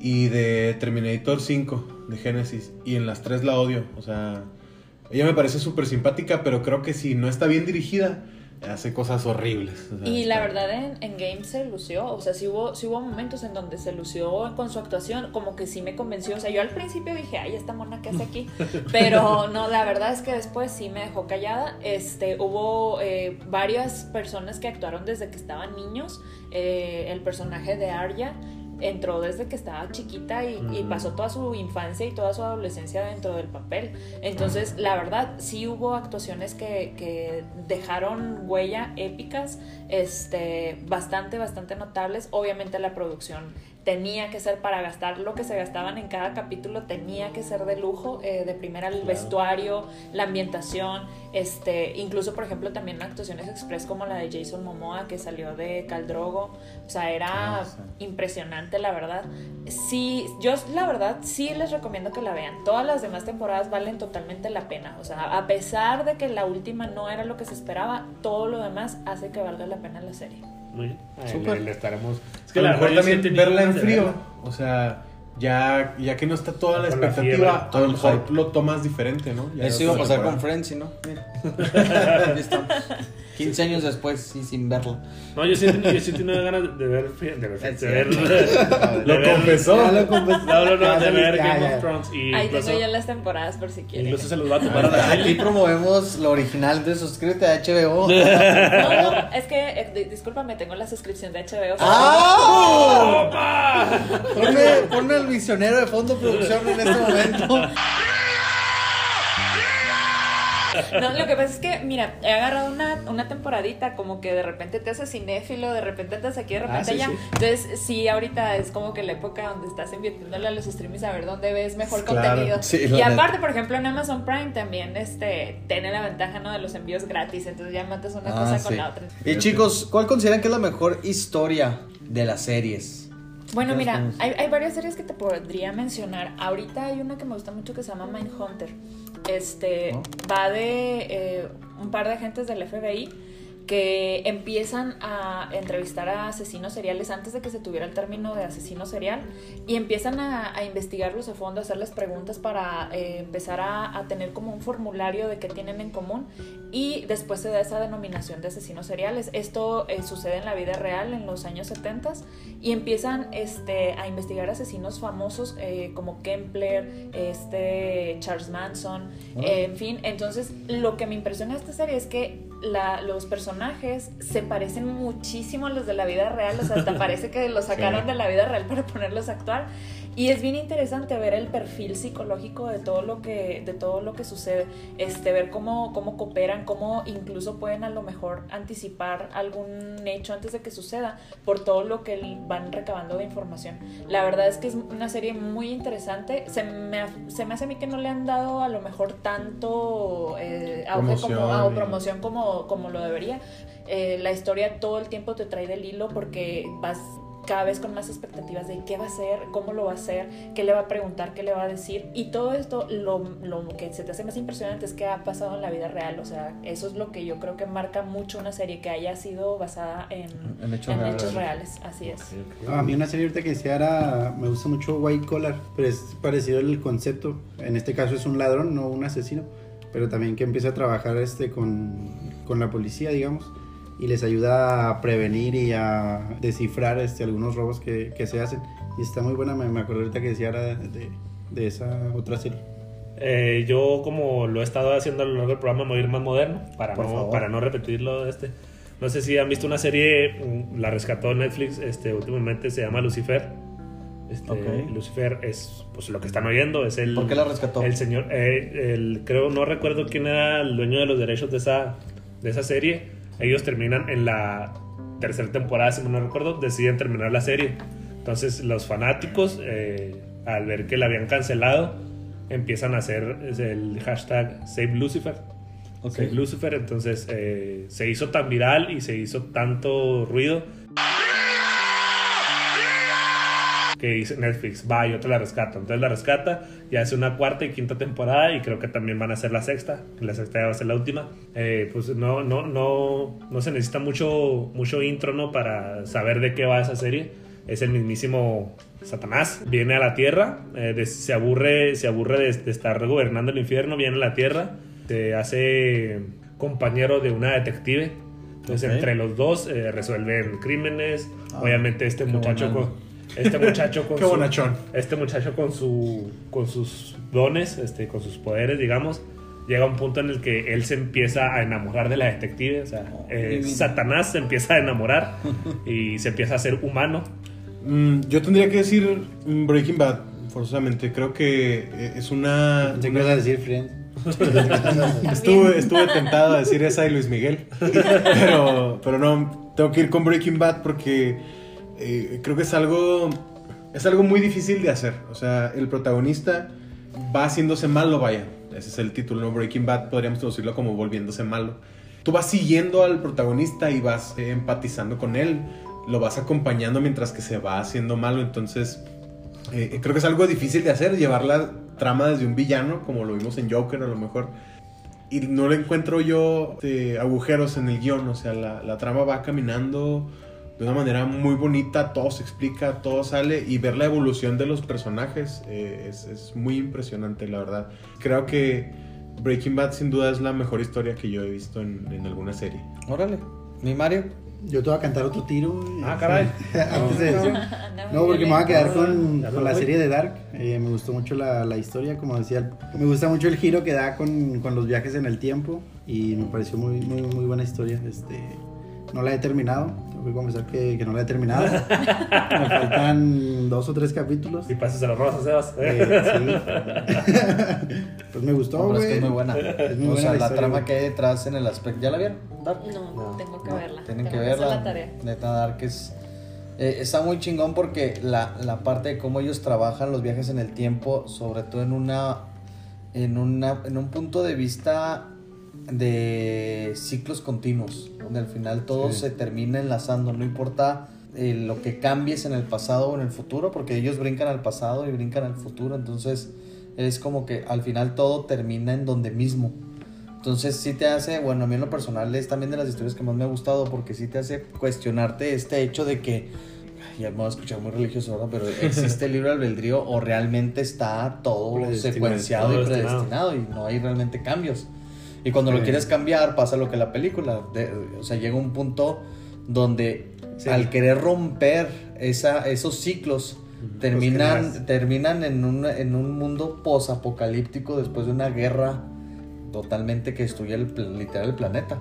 y de Terminator 5 de Genesis. Y en las tres la odio. O sea, ella me parece súper simpática, pero creo que si no está bien dirigida, hace cosas horribles. O sea, Y la verdad en, en Game se lució, o sea, sí hubo, sí hubo momentos en donde se lució con su actuación, como que sí me convenció, o sea, yo al principio dije, ay, esta mona que hace aquí, pero no, la verdad es que después sí me dejó callada, este, hubo eh, varias personas que actuaron desde que estaban niños, eh, el personaje de Arya entró desde que estaba chiquita y, y pasó toda su infancia y toda su adolescencia dentro del papel. Entonces, la verdad, sí hubo actuaciones que, que dejaron huella épicas, este, bastante, bastante notables. Obviamente la producción tenía que ser para gastar lo que se gastaban en cada capítulo, tenía que ser de lujo, eh, de primera el vestuario, la ambientación, este, incluso por ejemplo también actuaciones express como la de Jason Momoa que salió de Caldrogo, o sea, era Ah, sí. impresionante la verdad. Sí, yo la verdad sí les recomiendo que la vean. Todas las demás temporadas valen totalmente la pena, o sea, a pesar de que la última no era lo que se esperaba, todo lo demás hace que valga la pena la serie. Muy bien. Ahí Súper. Le, le estaremos. Es a lo la mejor también verla en frío. verla. O sea, ya, ya que no está toda la Con la expectativa, fiebre, a todo lo el mejor lo tomas diferente, ¿no? Ya Eso iba a pasar con temporada. Friends, ¿y no? Mira. Aquí estamos. 15 años después, sí, sin verlo. No, yo sí, yo sí tengo ganas de ver. De ver, de Es ver, cierto. de Lo ver- confesó. Ya lo confesó. No, no, no, Ya de ver ya, Game ya. of Thrones. Y Ahí incluso, tengo yo las temporadas por si quieren. incluso se los va a tomar a la Aquí promovemos lo original de suscríbete a HBO. No, no, es que, eh, di- discúlpame, tengo la suscripción de HBO. ¡Ah! Ponme, ponme el misionero de fondo producción en este momento. No, lo que pasa es que, mira, he agarrado una, una temporadita, como que de repente te haces cinéfilo, de repente andas aquí, de repente Ah, sí, allá. sí. Entonces, sí, ahorita es como que la época donde estás invirtiéndole a los streamings a ver dónde ves mejor Claro, contenido. sí, y aparte, por ejemplo, en Amazon Prime también este, tiene la ventaja ¿no? de los envíos gratis, entonces ya matas una Ah, cosa con la otra. Y chicos, ¿cuál consideran que es la mejor historia de las series? Bueno, ¿Qué mira, hay, hay varias series que te podría mencionar. Ahorita hay una que me gusta mucho que se llama Mindhunter. Este ¿No? va de eh, un par de agentes del FBI que empiezan a entrevistar a asesinos seriales antes de que se tuviera el término de asesino serial y empiezan a, a investigarlos a fondo, a hacerles preguntas para eh, empezar a, a tener como un formulario de qué tienen en común y después se da esa denominación de asesinos seriales. Esto eh, sucede en la vida real en los años 70 y empiezan este, a investigar asesinos famosos eh, como Kempler, este, Charles Manson, en fin. Entonces, lo que me impresiona de esta serie es que la- los personajes se parecen muchísimo a los de la vida real, o sea, hasta parece que los sacaron Sí. de la vida real para ponerlos a actuar. Y es bien interesante ver el perfil psicológico de todo lo que, de todo lo que sucede, este, ver cómo, cómo cooperan, cómo incluso pueden a lo mejor anticipar algún hecho antes de que suceda por todo lo que van recabando de información. La verdad es que es una serie muy interesante. Se me, se me hace a mí que no le han dado a lo mejor tanto eh, auge como, Promoción ah, o promoción como, como lo debería. Eh, la historia todo el tiempo te trae del hilo porque vas cada vez con más expectativas de qué va a hacer, cómo lo va a hacer, qué le va a preguntar, qué le va a decir. Y todo esto, lo, lo que se te hace más impresionante es que ha pasado en la vida real. O sea, eso es lo que yo creo que marca mucho una serie que haya sido basada en, En hechos en reales. hechos reales. Así es. A mí una serie ahorita que decía era, me gusta mucho White Collar, pero es parecido el concepto. En este caso es un ladrón, no un asesino, pero también que empieza a trabajar este con, con la policía, digamos, y les ayuda a prevenir y a descifrar este, algunos robos que, que se hacen. Y está muy buena, me, me acuerdo ahorita que decía era de, de esa otra serie. Eh, yo, como lo he estado haciendo a lo largo del programa, me voy a ir más moderno para, Por no, favor. para no repetirlo. Este. No sé si han visto una serie, mm, la rescató Netflix este, últimamente, se llama Lucifer. Este, Ok. Lucifer es pues lo que están oyendo, es el... ¿Por qué la rescató? El señor, eh, el, creo, no recuerdo quién era el dueño de los derechos de esa, de esa serie. Ellos terminan en la tercera temporada, si no recuerdo, deciden terminar la serie. Entonces los fanáticos, eh, al ver que la habían cancelado, empiezan a hacer el hashtag Save Lucifer. Ok. Save Lucifer, entonces eh, se hizo tan viral y se hizo tanto ruido que dice Netflix, va, yo te la rescato. Entonces la rescata y hace una cuarta y quinta temporada y creo que también van a hacer la sexta, que la sexta ya va a ser la última. Eh, pues no, no, no, no se necesita mucho, mucho intro, ¿no? Para saber de qué va esa serie. Es el mismísimo Satanás. Viene a la tierra, eh, de- se aburre, se aburre de, de estar gobernando el infierno, viene a la tierra, se hace compañero de una detective. Entonces Ok. entre los dos eh, resuelven crímenes. Ah, Obviamente este muchacho bonano. Este muchacho con Qué su- bonachón. este muchacho con su con sus dones, este, con sus poderes, digamos, llega a un punto en el que él se empieza a enamorar de la detective, o sea, Oh, eh. Satanás se empieza a enamorar y se empieza a hacer humano. Mm, yo tendría que decir Breaking Bad, forzosamente. Creo que eh, es una. Que ibas a decir Friends. Estuve, estuve tentado a decir esa de Luis Miguel. Pero, pero no, tengo que ir con Breaking Bad porque eh, creo que es algo. Es algo muy difícil de hacer. O sea, el protagonista va haciéndose malo, vaya. Ese es el título, ¿no? Breaking Bad podríamos traducirlo como volviéndose malo. Tú vas siguiendo al protagonista y vas eh, empatizando con él. Lo vas acompañando mientras que se va haciendo malo. Entonces, eh, creo que es algo difícil de hacer, llevar la trama desde un villano, como lo vimos en Joker a lo mejor. Y no le encuentro yo eh, agujeros en el guion, o sea, la, la trama va caminando de una manera muy bonita, todo se explica, todo sale y ver la evolución de los personajes eh, es, es muy impresionante, la verdad. Creo que Breaking Bad sin duda es la mejor historia que yo he visto en, en alguna serie. Órale. Mi Mario. Yo te voy a cantar otro tiro. Ah, caray. Antes de muy No, porque me voy a quedar con, con la serie de Dark. Eh, me gustó mucho la, la historia, como decía. Me gusta mucho el giro que da con, con los viajes en el tiempo. Y me pareció muy, muy, muy buena historia. Este, no la he terminado. Tengo que confesar que, que no la he terminado. me faltan dos o tres capítulos. Y pasas a los rosas, Sebas. Eh, sí. pues me gustó, No, pero es que güey. es muy buena. Es muy o buena sea, la la, historia, trama que hay detrás en el aspecto. ¿Ya la vieron? Dark? No, tengo que No, verla. Tienen que Tengo verla. la tarea. Neta Dark es. eh, está muy chingón porque la, la parte de cómo ellos trabajan los viajes en el tiempo, sobre todo en una. En, una, en un punto de vista de ciclos continuos, donde al final todo Sí. se termina enlazando, no importa eh, lo que cambies en el pasado o en el futuro, porque ellos brincan al pasado y brincan al futuro, entonces es como que al final todo termina en donde mismo. Entonces sí te hace, bueno, a mí en lo personal es también de las historias que más me ha gustado porque sí te hace cuestionarte este hecho de que, ya me voy a escuchar muy religioso ahora, pero existe el libre albedrío o realmente está todo secuenciado todo y destinado. predestinado y no hay realmente cambios. Y cuando lo quieres cambiar pasa lo que la película, de- o sea, llega un punto donde Sí. al querer romper esa, esos ciclos, terminan, terminan en un, en un mundo posapocalíptico después de una guerra totalmente que destruye el, literal el planeta.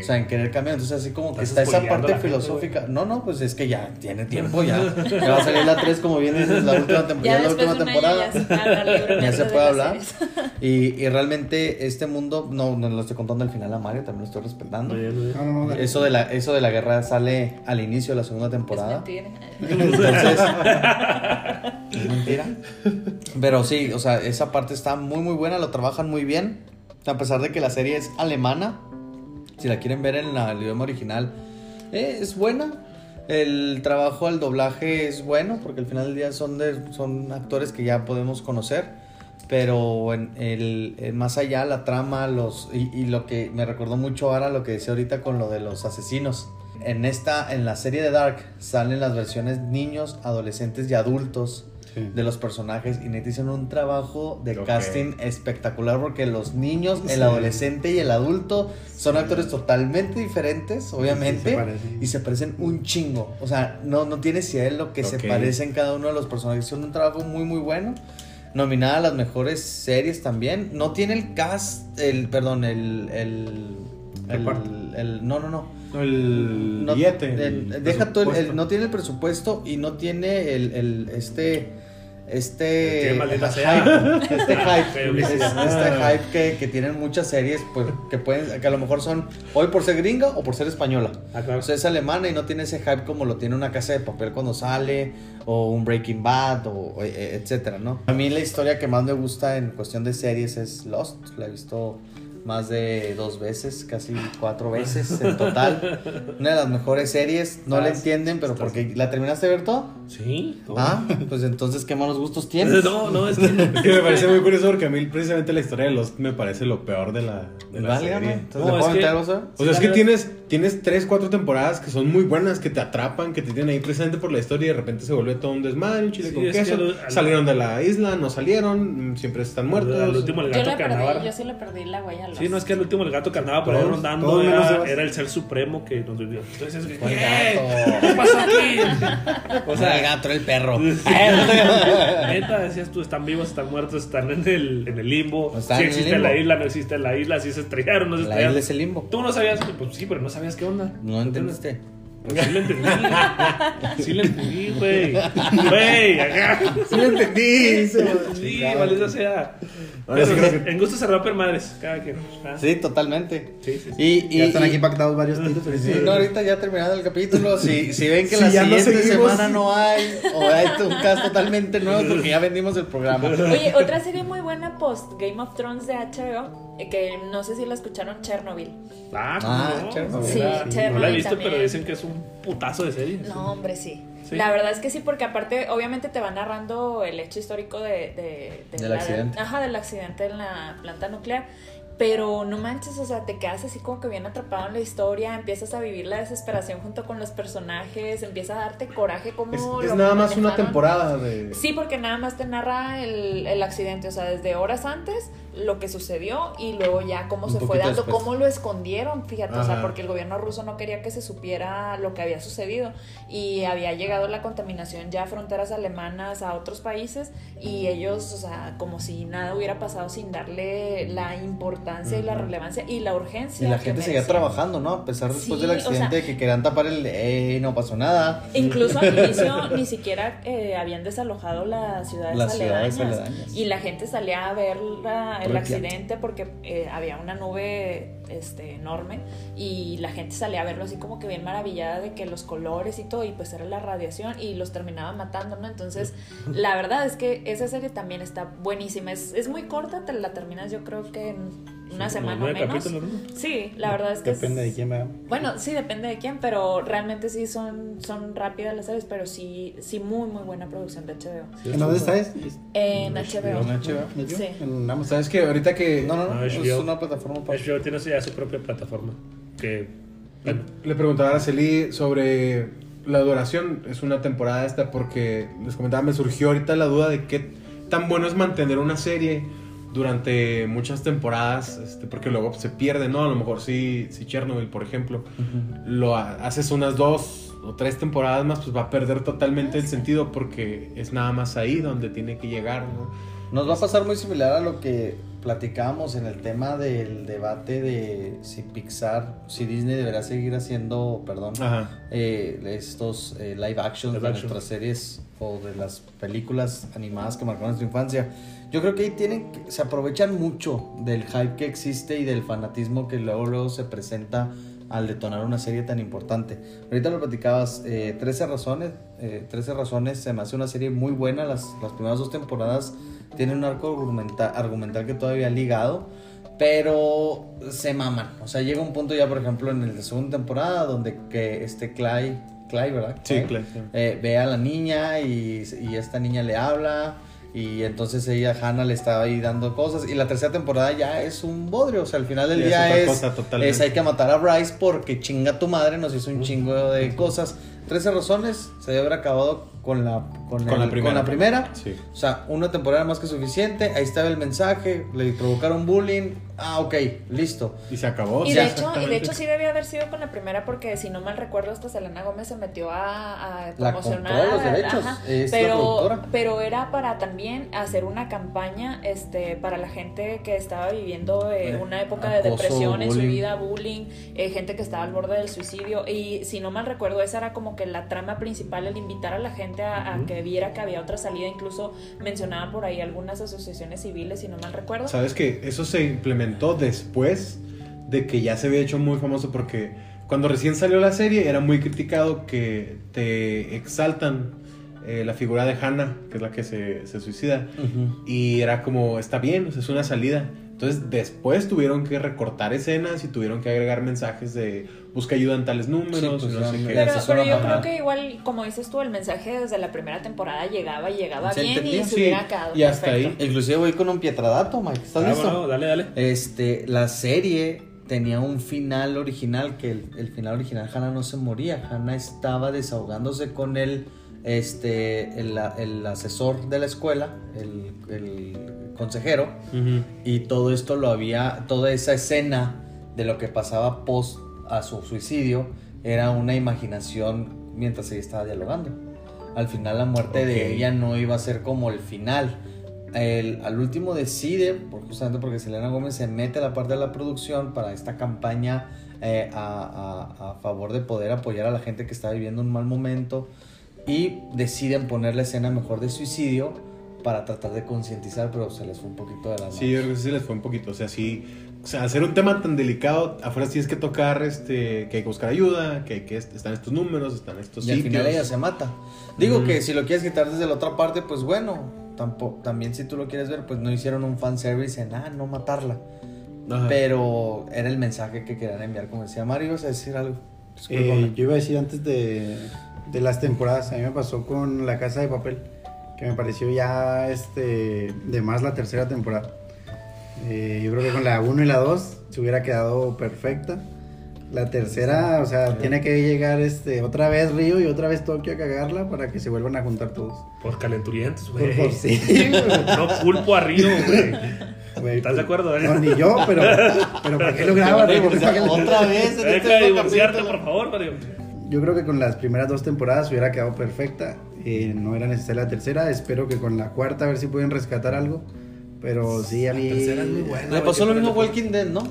O sea, en querer cambiar. Entonces, así como que está esa parte gente, filosófica. no, no, pues es que ya tiene tiempo, ya. Ya va a salir la 3, como bien dices, la última, tem- ya Ya es la última temporada. ya se puede hablar Ya se puede. Y, y realmente este mundo, no, no lo estoy contando al final a Mario, también lo estoy respetando. No, no. Eso de, la, eso de la guerra sale al inicio de la segunda Es temporada. mentira. Entonces, es mentira. Pero sí, o sea, esa parte está muy, muy buena, lo trabajan muy bien. A pesar de que la serie es alemana, si la quieren ver en el idioma original, eh, es buena. El trabajo al doblaje es bueno, porque al final del día son, son actores que ya podemos conocer. Pero en el, más allá, la trama, los y, y lo que me recordó mucho ahora lo que decía ahorita con lo de los asesinos. En esta, en la serie de Dark, salen las versiones niños, adolescentes y adultos Sí. de los personajes y neta hicieron un trabajo de casting espectacular porque los niños, el Sí. adolescente y el adulto son actores totalmente diferentes, obviamente, se y se parecen un chingo. O sea, no, no tiene si lo que se parecen cada uno de los personajes. Hicieron un trabajo muy, muy bueno. Nominada a las mejores series también. No tiene el cast, el, perdón, el, el, el, no, no, no. El No, billete. el- deja tú, el- no tiene el presupuesto y no tiene el, el- este este hype, sea. este hype, este hype que, que tienen muchas series pues que pueden que a lo mejor son hoy por ser gringa o por ser española Ah, claro. o sea es alemana y no tiene ese hype como lo tiene una casa de papel cuando sale o un Breaking Bad o eh, etcétera no a mí la historia que más me gusta en cuestión de series es Lost la he visto más de dos veces, casi cuatro veces en total. Una de las mejores series, no la entienden, pero estás- porque la terminaste de ver todo. Sí. ¿cómo? Ah, pues entonces qué malos gustos tienes. No, no, es que. Es que me parece muy curioso porque a mí precisamente la historia de Lost me parece lo peor de la, de la Válgame, serie. entonces No, ¿le puedo es que-? O sea, es que tienes, tienes tres, cuatro temporadas que son muy buenas, que te atrapan, que te tienen ahí precisamente por la historia y de repente se vuelve todo un desmadre, un chile Sí, con es que queso. al- al- Salieron de la isla, no salieron, siempre están muertos. Al último el Yo gato la que perdí, andaba. yo sí le perdí la huella a los. Sí, no es que el último el gato que andaba por ahí rondando era, el ser supremo que nos vivió. Entonces, ¿qué, ¿Cuál ¿qué pasó aquí? O sea, el gato era el perro. neta, decías tú, están vivos, están muertos, están en el, en el limbo. Si en el existe la isla, no existe la isla, si se estrellaron, no se La estrellaron. isla es el limbo. Tú no sabías, pues sí, pero no sabías qué onda. No entendiste. Pues sí le entendí. Sí le entendí, güey. Güey, acá. Sí, lo entendí. Sí, vale, sea. Ahora sí Pero creo que- En gusto se rompen madres, cada quien. Ah, Sí, totalmente. Sí, sí, sí. Y, y, Ya están y- aquí pactados varios tiros. ahorita. Sí, no, ahorita ya terminando el capítulo, si, si ven que la no siguiente seguimos. semana no hay, o hay un cast totalmente nuevo porque ya vendimos el programa. Oye, otra serie muy buena post Game of Thrones de HBO, eh, que no sé si la escucharon, Chernobyl. Ah, Ah, ¿cómo no? Chernobyl. Sí, no la he Chernobyl visto, también. pero dicen que es un putazo de serie. No, hombre, sí. Sí. La verdad es que sí, porque aparte, obviamente te va narrando el hecho histórico de, de- de Del la- accidente. Ajá, del accidente en la planta nuclear. Pero no manches, o sea, te quedas así como que bien atrapado en la historia, empiezas a vivir la desesperación junto con los personajes, empieza a darte coraje como... Es, es nada más una temporada de. Sí, porque nada más te narra el, el accidente, o sea, desde horas antes, lo que sucedió y luego ya cómo Un se fue dando, después. cómo lo escondieron, fíjate, o sea, porque el gobierno ruso no quería que se supiera lo que había sucedido y había llegado la contaminación ya a fronteras alemanas, a otros países y ellos, o sea, como si nada hubiera pasado sin darle la importancia y la relevancia y la urgencia. Y la gente seguía trabajando, ¿no? A pesar después Sí, del o sea- accidente de que querían tapar el... ¡Ey, no pasó nada! Incluso al inicio ni siquiera eh, habían desalojado las ciudades Las ciudades aledañas. Y la gente salía a ver la- el accidente porque eh, había una nube este, enorme y la gente salía a verlo así como que bien maravillada de que los colores y todo y pues era la radiación y los terminaba matando, ¿no? Entonces la verdad es que esa serie también está buenísima. Es, es muy corta, te la terminas yo creo que en una Sí, semana o menos. capítulos, ¿no? Sí, la verdad es que es- Depende de quién vea. Bueno, sí, depende de quién, pero realmente sí son, son rápidas las series, pero sí, sí muy, muy buena producción de HBO. ¿En dónde está? ¿Es? En En HBO. HBO. Sí. En Amazon. ¿Sabes que Ahorita que No, no, no. No, es HBO. una plataforma para. HBO tiene ya su propia plataforma. Que, bueno, le preguntaba a Araceli sobre la duración, es una temporada esta, porque les comentaba, me surgió ahorita la duda de qué tan bueno es mantener una serie durante muchas temporadas, este, porque luego se pierde, ¿no? A lo mejor si, si Chernobyl, por ejemplo, lo ha- haces unas dos o tres temporadas más, pues va a perder totalmente el sentido porque es nada más ahí donde tiene que llegar, ¿no? Nos va a pasar muy similar a lo que platicábamos en el tema del debate de si Pixar, si Disney deberá seguir haciendo, perdón, eh, estos eh, live actions Live de action. nuestras series o de las películas animadas que marcaron nuestra infancia. Yo creo que ahí tienen se aprovechan mucho del hype que existe y del fanatismo que luego, luego se presenta al detonar una serie tan importante. Ahorita lo platicabas, eh, 13 razones, eh, 13 razones, se me hace una serie muy buena, las, las primeras dos temporadas tienen un arco argumenta- argumental que todavía ha ligado, pero se maman, o sea, llega un punto ya, por ejemplo, en la segunda temporada donde que este Clay, Clay, ¿verdad? Sí, Clay, sí. eh, ve a la niña y, y esta niña le habla y entonces ella, Hannah, le está ahí dando cosas. Y la tercera temporada ya es un bodrio, o sea, al final del día es hay que matar a Bryce porque chinga tu madre nos hizo un chingo de cosas. 13 razones se debe haber acabado con la, con, Con el- la primera. con la primera. Sí. O sea, una temporada más que suficiente. Ahí estaba el mensaje. Le provocaron bullying. Ah, ok, listo. Y se acabó. Y de, hecho, y de hecho sí debía haber sido con la primera porque si no mal recuerdo hasta Selena Gómez se metió a, a La promocionar compró los ajá, derechos, es la pero, pero era para también hacer una campaña este para la gente que estaba viviendo eh, Eh, una época de depresión en su vida bullying eh, gente que estaba al borde del suicidio y si no mal recuerdo esa era como que la trama principal el invitar a la gente a, a que viera que había otra salida incluso mencionaban por ahí algunas asociaciones civiles si no mal recuerdo. Sabes que eso se implementó después de que ya se había hecho muy famoso porque cuando recién salió la serie era muy criticado que te exaltan eh, la figura de Hannah, que es la que se, se suicida, y era como, está bien, es una salida. Entonces después tuvieron que recortar escenas y tuvieron que agregar mensajes de busca ayuda en tales números Sí, pues, no sé qué. Pero, pero yo creo que igual, como dices tú, el mensaje desde la primera temporada llegaba y llegaba bien entendía, y se sí, hubiera quedado y hasta perfecto. ahí. Inclusive voy con un pietradato, Mike. ¿Estás ah, listo? bueno, dale, dale. Este, la serie tenía un final original, que el, el final original Hannah no se moría, Hannah estaba desahogándose con el, este, el, el asesor de la escuela, el, el consejero, y todo esto lo había, toda esa escena de lo que pasaba post a su suicidio era una imaginación mientras ella estaba dialogando. Al final la muerte de ella no iba a ser como el final. El- al último decide, por- justamente porque Selena Gómez se mete a la parte de la producción para esta campaña eh, a, a- a favor de poder apoyar a la gente que está viviendo un mal momento y deciden poner la escena mejor de suicidio para tratar de concientizar, pero se les fue un poquito de la Sí, yo creo que sí les fue un poquito. O sea, sí. O sea, hacer un tema tan delicado, afuera tienes que tocar este, que hay que buscar ayuda, que, hay que están estos números, están estos Y al sitios. final ella se mata. Digo que si lo quieres quitar desde la otra parte, pues bueno, tampoco, también si tú lo quieres ver, pues no hicieron un fanservice en, ah, no matarla. Ajá. Pero era el mensaje que querían enviar, como decía Mario, ibas a decir algo. Eh, yo iba a decir antes de, de las temporadas, a mí me pasó con La Casa de Papel, que me pareció ya este de más la tercera temporada. Eh, yo creo que con la 1 y la 2 se hubiera quedado perfecta. La tercera, o sea, tiene que llegar este otra vez Río y otra vez Tokio a cagarla para que se vuelvan a juntar todos. Por calenturientos, Por, güey. por sí, güey. No culpo a Río, güey. ¿Estás de acuerdo? eh? No, ni yo, pero, pero ¿para qué lo graban? Otra vez en Deja de divorciarte, por favor, Mario. Yo creo que con las primeras dos temporadas hubiera quedado perfecta. Eh, no era necesaria la tercera. Espero que con la cuarta a ver si pueden rescatar algo. Pero sí, a mí. Le pasó lo mismo a Walking Dead, ¿no?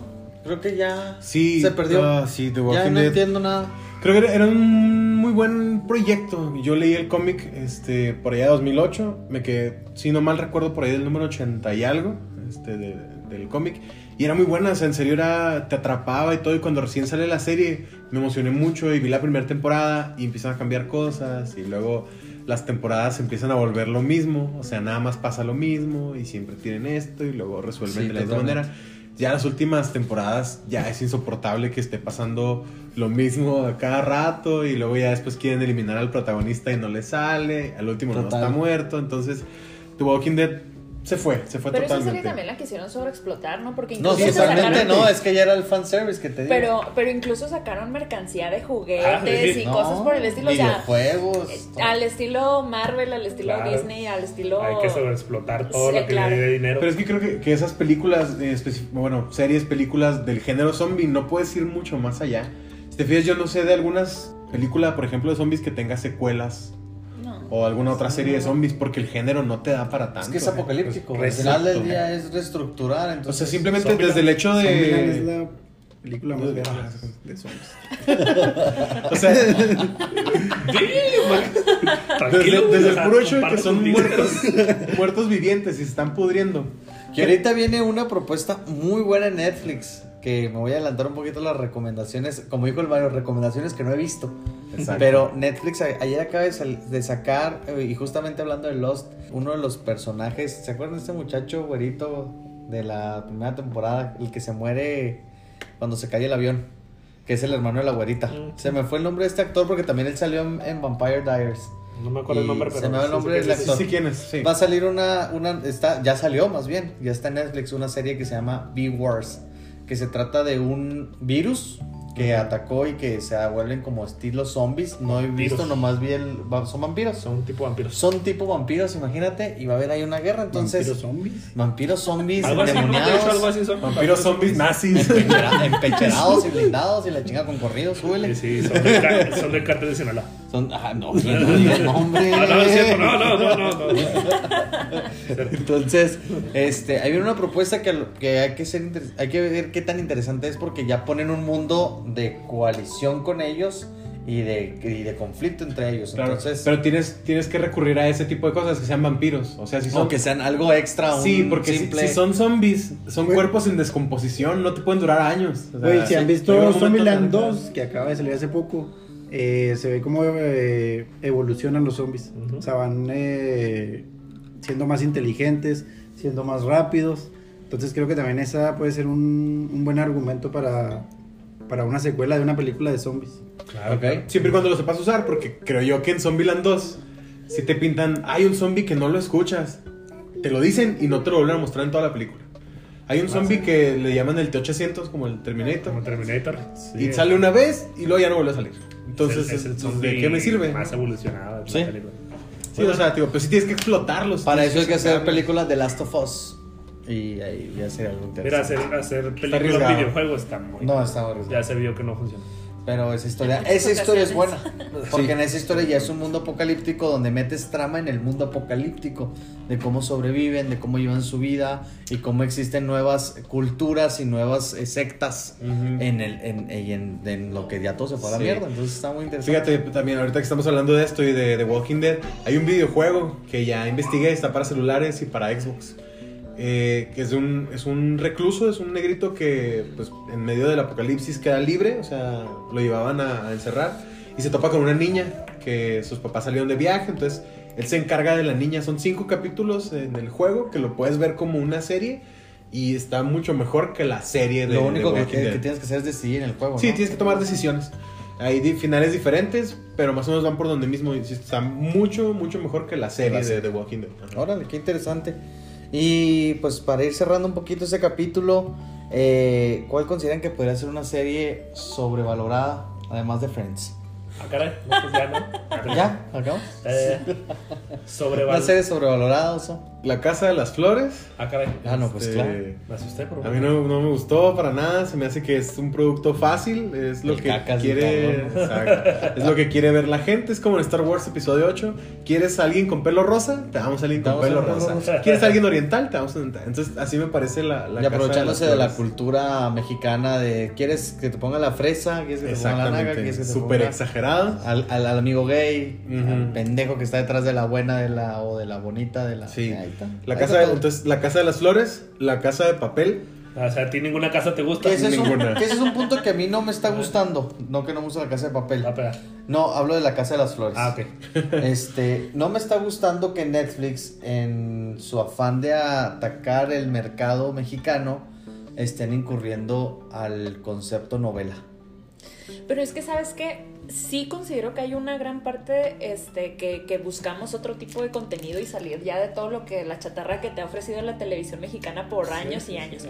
Creo que ya Sí, se perdió. ah, sí, The ya Walking no Dead. entiendo nada. Creo que era- era un muy buen proyecto. Yo leí el cómic este, por allá de 2008. Me quedé, si no mal recuerdo, por ahí del número 80 y algo este, de- del cómic. Y era muy buena, o sea, en serio era, te atrapaba y todo. Y cuando recién sale la serie, me emocioné mucho y vi la primera temporada y empiezan a cambiar cosas. Y luego las temporadas empiezan a volver lo mismo. O sea, nada más pasa lo mismo y siempre tienen esto y luego resuelven Sí, de la misma manera. Ya las últimas temporadas ya es insoportable que esté pasando lo mismo a cada rato y luego ya después quieren eliminar al protagonista y no le sale, al último no está muerto, entonces The Walking Dead se fue, se fue Pero esa totalmente. serie también la quisieron sobreexplotar, ¿no? Porque No, incluso totalmente sacaron- no, es que ya era el fanservice que te digo. Pero, pero incluso sacaron mercancía de juguetes Ah, sí. y No, cosas por el estilo. O sea, eh, al estilo Marvel, al estilo Claro. Disney, al estilo. Hay que sobreexplotar todo Sí, lo que claro. le dé dinero. Pero es que creo que, que esas películas, eh, bueno, series, películas del género zombie, no puedes ir mucho más allá. Si te fijas, yo no sé de algunas películas, por ejemplo, de zombies que tenga secuelas No. O alguna otra serie de zombies, porque el género no te da para tanto. Es que es apocalíptico. Pues, Al final del día es reestructurar. O Entonces, sea, simplemente Zombieland. desde el hecho Zombieland es de... la película más verga. de zombies. o sea, desde, Tranquilo, desde o el puro hecho de que son muertos, muertos vivientes y se están pudriendo. Que ahorita viene una propuesta muy buena en Netflix. Que me voy a adelantar un poquito las recomendaciones. Como dijo el Mario, recomendaciones que no he visto. Exacto. Pero Netflix ayer acaba de, sacar, eh, y justamente hablando de Lost, uno de los personajes. ¿Se acuerdan de este muchacho güerito de la primera temporada? El que se muere cuando se cae el avión. Que es el hermano de la güerita. Mm. Se me fue el nombre de este actor porque también él salió en, en Vampire Diaries. No me acuerdo el nombre, se pero. me va el nombre del Sí, actor. sí, ¿quién es? Sí. Va a salir una, una está, ya salió más bien, ya está en Netflix una serie que se llama B-Wars, que se trata de un virus que atacó y que se vuelven como estilo zombies. No he visto, Vampiros. nomás vi el... va- ¿Son vampiros? Son tipo vampiros. Son tipo vampiros, imagínate, y va a haber ahí una guerra, entonces... Vampiros zombies. Vampiros zombies, Algo así, ¿no? De hecho, algo endemoniados, así son. Vampiros zombies nazis. empechera- empecherados y blindados y la chinga con corridos, súbele. Sí, sí, son de, ca- son de cártel de Sinaloa. Son... Ah, no, no. No, no, es cierto, no, no, no, no. no. Entonces, este, hay una propuesta que, que hay que ser inter- hay que ver qué tan interesante es porque ya ponen un mundo de coalición con ellos y de, y de conflicto entre ellos. Claro, Entonces, pero tienes, tienes que recurrir a ese tipo de cosas que sean vampiros. O sea, si son. o que sean algo extra, un Sí, porque si, simple- si son zombies, son Güey. cuerpos en descomposición, no te pueden durar años. O sea, Güey, si han visto Zombieland donde- 2, que acaba de salir hace poco, eh, se ve cómo eh, evolucionan los zombies. O sea, van eh, siendo más inteligentes, siendo más rápidos. Entonces creo que también esa puede ser un, un buen argumento para, para una secuela de una película de zombies. Claro, Ok. Siempre y cuando lo sepas usar, porque creo yo que en Zombieland 2, si te pintan, hay un zombie que no lo escuchas, te lo dicen y no te lo vuelven a mostrar en toda la película. Hay un Ah, zombie que le llaman el T-800, como el Terminator, Como Terminator. Sí. y sale una vez y luego ya no vuelve a salir. es Entonces, el, es el ¿de qué me sirve? Más evolucionado de Sí. Sí, o sea, tío, pero sí tienes que explotarlos. Para eso hay que hacer películas de Last of Us. Y ahí ya sería algo Mira, interesante. hacer, hacer películas arriesgado. videojuegos está muy. No, está horrible. Ya se vio que no funciona. Pero esa historia, esa historia es buena. Porque en esa historia ya es un mundo apocalíptico donde metes trama en el mundo apocalíptico. De cómo sobreviven, de cómo llevan su vida y cómo existen nuevas culturas y nuevas eh, sectas en, el, en, y en, en lo que ya todo se fue a la Sí. mierda. Entonces está muy interesante. Fíjate, también ahorita que estamos hablando de esto y de The Walking Dead, hay un videojuego que ya investigué, está para celulares y para Xbox. Eh, que es un, es un recluso, es un negrito que pues, en medio del apocalipsis queda libre, o sea, lo llevaban a, a encerrar y se topa con una niña que sus papás salieron de viaje, entonces él se encarga de la niña, son cinco capítulos en el juego que lo puedes ver como una serie y está mucho mejor que la serie de lo de único que, Walking que- que tienes que hacer es decidir en el juego. Sí, ¿no? tienes que tomar decisiones. Hay finales diferentes, pero más o menos van por donde mismo. Está mucho, mucho mejor que la serie de serie. The Walking Dead. Órale, qué interesante. Y pues para ir cerrando un poquito ese capítulo, eh, ¿cuál consideran que podría ser una serie sobrevalorada, además de Friends? Ah, caray. No, pues ya no. ¿Ya? ¿Acabamos? Eh, sobre ¿Una serie sobrevalorada, Oso? La Casa de las Flores. Ah, caray. Ah, no, pues este, claro. Me asusté por A mí no, no me gustó para nada. Se me hace que es un producto fácil. Es lo El que quiere. exacto. es lo que quiere ver la gente. Es como en Star Wars Episodio 8. ¿Quieres a alguien con pelo rosa? Te damos a alguien con pelo rosa. rosa. ¿Quieres a alguien oriental? Te damos a oriental. Entonces, así me parece la. la y aprovechándose de, la cultura mexicana de ¿quieres que te ponga la fresa? ¿Quieres que te ponga la naga? ¿Quieres que te Súper ponga exagerado. al, al, al amigo gay? Al pendejo que está detrás de la buena de la o de la bonita de la... Sí. Está. La casa, de, entonces, la casa de las flores, la casa de papel. O sea, a ti ninguna casa te gusta. Ese, es un, Ninguna. que ese es un punto que a mí no me está gustando. No que no me gusta la casa de papel. Ah. No, hablo de la casa de las flores. Ah, ok. Este, no me está gustando que Netflix, en su afán de atacar el mercado mexicano, estén incurriendo al concepto novela. Pero es que, ¿sabes qué? Sí considero que hay una gran parte este, que, que buscamos otro tipo de contenido y salir ya de todo lo que la chatarra que te ha ofrecido la televisión mexicana por años y años.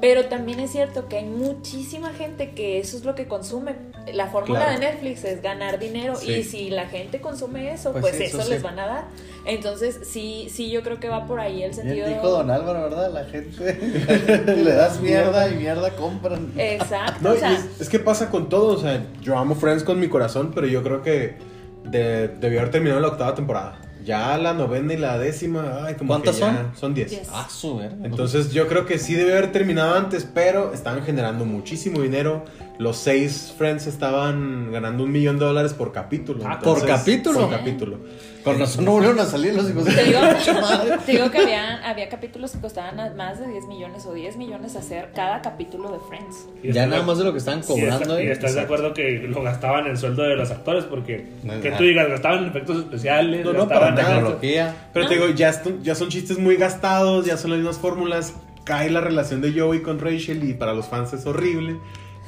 Pero también es cierto que hay muchísima gente que eso es lo que consume. La fórmula Claro. de Netflix es ganar dinero Sí. y si la gente consume eso, Pues pues, sí, eso, eso sí. les van a dar. Entonces, sí, sí, yo creo que va por ahí el Bien sentido. dijo Don Álvaro, ¿verdad? La gente, la gente le das mierda y mierda compran. Exacto. No, o sea, es, es que pasa con todo, o sea, yo amo Friends con mi corazón, pero yo creo que de- debió haber terminado la octava temporada. Ya la novena y la décima, ay, como ¿Cuántas que ya- son? Son diez. Diez. Ah, su. Entonces yo creo que sí debe haber terminado antes, pero estaban generando muchísimo dinero. Los seis Friends estaban ganando un millón de dólares por capítulo. Ah, entonces- ¿por capítulo? Por capítulo. Con razón no volvieron a salir los hijos de Te digo, te digo que había, había capítulos que costaban más de 10 millones o 10 millones hacer cada capítulo de Friends. Y Ya nada más de lo que estaban y cobrando. está- Y, ¿eh? estás de acuerdo que lo gastaban en el sueldo de los actores porque No, que tú digas gastaban en efectos especiales, No, no, gastaban para en. Tecnología. Pero te digo, ya, ya son chistes muy gastados, ya son las mismas fórmulas. Cae la relación de Joey con Rachel y para los fans es horrible.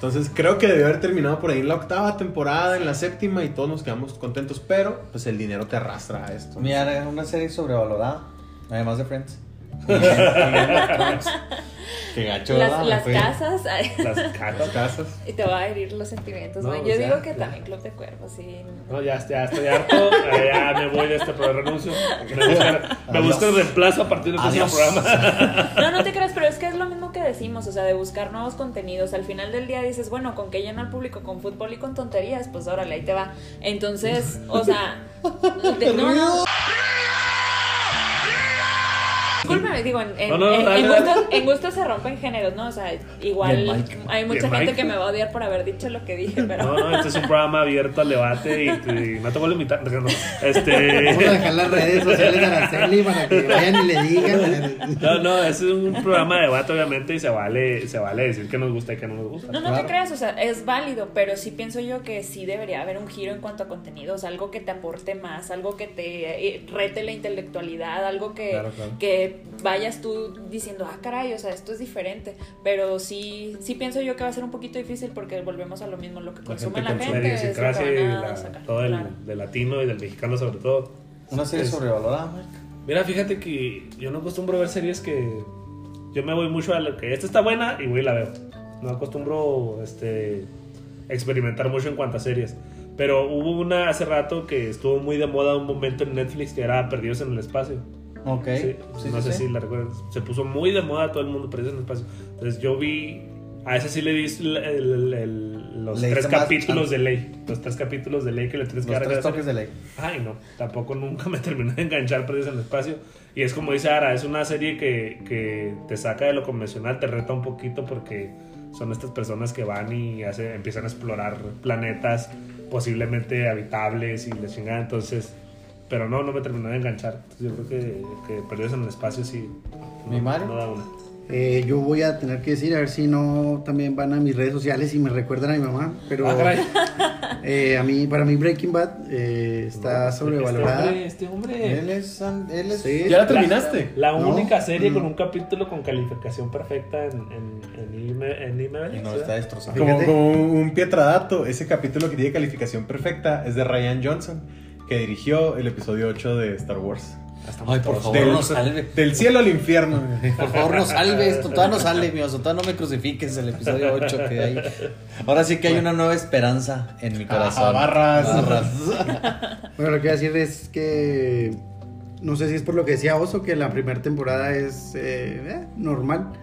Entonces creo que debió haber terminado por ahí en la octava temporada, en la séptima y todos nos quedamos contentos, pero pues el dinero te arrastra a esto. Mira, una serie sobrevalorada. Además de Friends. Qué gacho. Las, casas, Las casas. y te va a herir los sentimientos. No, Yo digo que ya. también Club de Cuervos, sí. No, ya, ya estoy harto, eh, ya me voy de este programa, renuncio. Me buscan, me buscan reemplazo a partir del próximo programa. No, no te creas, pero es que es lo mismo que decimos, o sea, de buscar nuevos contenidos. Al final del día dices, bueno, ¿con qué lleno al público? ¿Con fútbol y con tonterías? Pues órale, ahí te va. Entonces, o sea, de- no, no. Discúlpame, digo, en, en, No, no, en- dale, en dale. gustos, en gustos se rompen géneros, ¿no? O sea, igual hay mucha gente Mike. que me va a odiar por haber dicho lo que dije, pero... No, no, este es un programa abierto al debate y, y no te vuelvo a invitar. no, Vamos a Este, dejar las redes sociales de Araceli para que vayan y le digan. no, no, este es un programa de debate, obviamente, y se vale, se vale decir que nos gusta y que no nos gusta. No, no Claro. te creas, o sea, es válido, pero sí pienso yo que sí debería haber un giro en cuanto a contenidos, algo que te aporte más, algo que te eh, rete la intelectualidad, algo que, Claro, claro. que vayas tú diciendo, ah, caray, o sea, esto es diferente. Pero sí, sí pienso yo que va a ser un poquito difícil porque volvemos a lo mismo, lo que consume la La gente. es lo que idiosincrasia y van a la- sacar, todo el, claro. del latino y del mexicano sobre todo. Una serie Es- sobrevalorada, Mike. Mira, fíjate que yo no acostumbro ver series que. Yo me voy mucho a lo que esta está buena y voy y la veo. No acostumbro este, experimentar mucho en cuanto a series. Pero hubo una hace rato que estuvo muy de moda un momento en Netflix que era Perdidos en el Espacio. Ok. Sí, Sí, no sí, sé si la recuerdas. Se puso muy de moda todo el mundo Perdidos en el Espacio. Entonces yo vi. A ese sí le di el- el- el- los tres capítulos de ley. Los tres capítulos de ley que le tienes que Los tres toques de ley. Ay, no, tampoco nunca me terminé de enganchar Perdidos en el Espacio. Y es como dice Ara, es una serie que, que te saca de lo convencional, te reta un poquito porque son estas personas que van y hace, empiezan a explorar planetas posiblemente habitables y les chingan. Entonces, pero no, no me terminó de enganchar. Entonces, yo creo que, que Perdidos en el Espacio sí. ¿Mi no, Mario? no da una. Eh, yo voy a tener que decir, a ver si no también van a mis redes sociales y me recuerdan a mi mamá. Pero Ah, eh, a mí, para mí Breaking Bad eh, está sobrevalorada. Este hombre, este hombre. Él es. Él es Sí. ¿Ya la terminaste? La No, única serie no. con un capítulo con calificación perfecta en, en, en, IME- en IMDb, Y no ¿sí? está destrozado. Como, como un pietradato, ese capítulo que tiene calificación perfecta es de Ryan Johnson, que dirigió el episodio 8 de Star Wars. Ay, por favor, Del, no salve. del cielo al infierno. Por favor, no salve esto. Todavía no sale, mi oso. Todavía no me crucifiques el episodio 8 que hay. Ahora sí que hay una nueva esperanza en mi corazón. Ajá, barras. Bueno, lo que voy a decir es que no sé si es por lo que decía Oso, que la primera temporada es eh, eh, normal.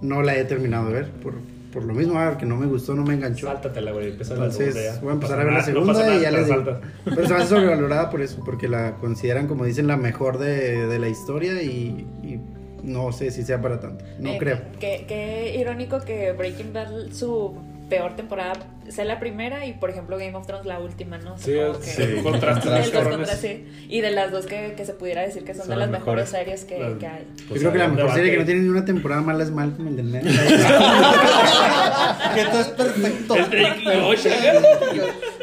No la he terminado de ver por, por lo mismo, ah, que no me gustó, no me enganchó. Sáltatela, güey. Empieza la Entonces segunda ya. voy a empezar No a ver la no segunda y ya les digo. Pero se me hace sobrevalorada por eso, porque la consideran, como dicen, la mejor de, de la historia y, y no sé si sea para tanto. No Eh, creo. Qué, qué irónico que Breaking Bad, su peor temporada, sea la primera y, por ejemplo, Game of Thrones la última, ¿no? Sí, Supongo que- sí, un contraste El muy dos cabrones. contra sí. Y de las dos que, que se pudiera decir que son, Son de las mejores mejores. series que, Las- que hay. Yo Pues creo que la mejor serie que no tiene ni una temporada mala es Malcolm, el del medio. que todo es perfecto.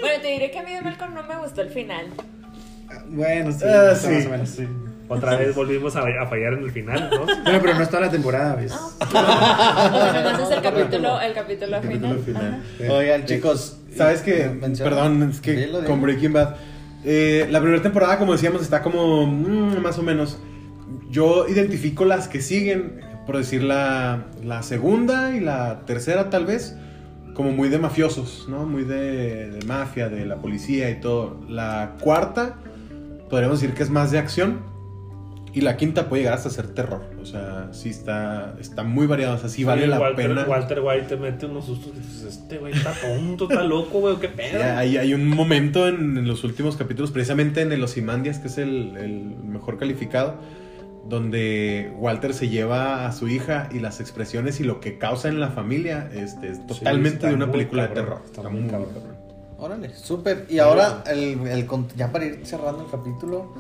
Bueno, te diré que a mí de Malcolm no me gustó el final. bueno, sí, Ah, sí. más o menos. Sí. Otra vez volvimos a, a fallar en el final, ¿no? Bueno, pero no es toda la temporada, ¿ves? Además es el capítulo, el capítulo El final. capítulo final. Ajá. Oigan, chicos. ¿Sabes qué? menciona- Perdón, es que Dilo, dilo. con Breaking Bad. eh, la primera temporada, como decíamos, está como mm, más o menos. Yo identifico las que siguen, por decir la, la segunda y la tercera, tal vez, como muy de mafiosos, ¿no? Muy de, de mafia, de la policía y todo. La cuarta, podríamos decir que es más de acción. Y la quinta puede llegar hasta ser terror. O sea, sí está, está muy variado. O sea, sí vale Sí, la Walter, pena. Walter White te mete unos sustos y dices, este güey está tonto, está loco, güey, qué pedo. Ya, Hay, hay un momento en, en los últimos capítulos, precisamente en el Ozymandias, que es el, el mejor calificado, donde Walter se lleva a su hija y las expresiones y lo que causa en la familia este, es totalmente de una película de terror. está muy cabrón. Órale, súper. Y ahora, el, el ya para ir cerrando el capítulo,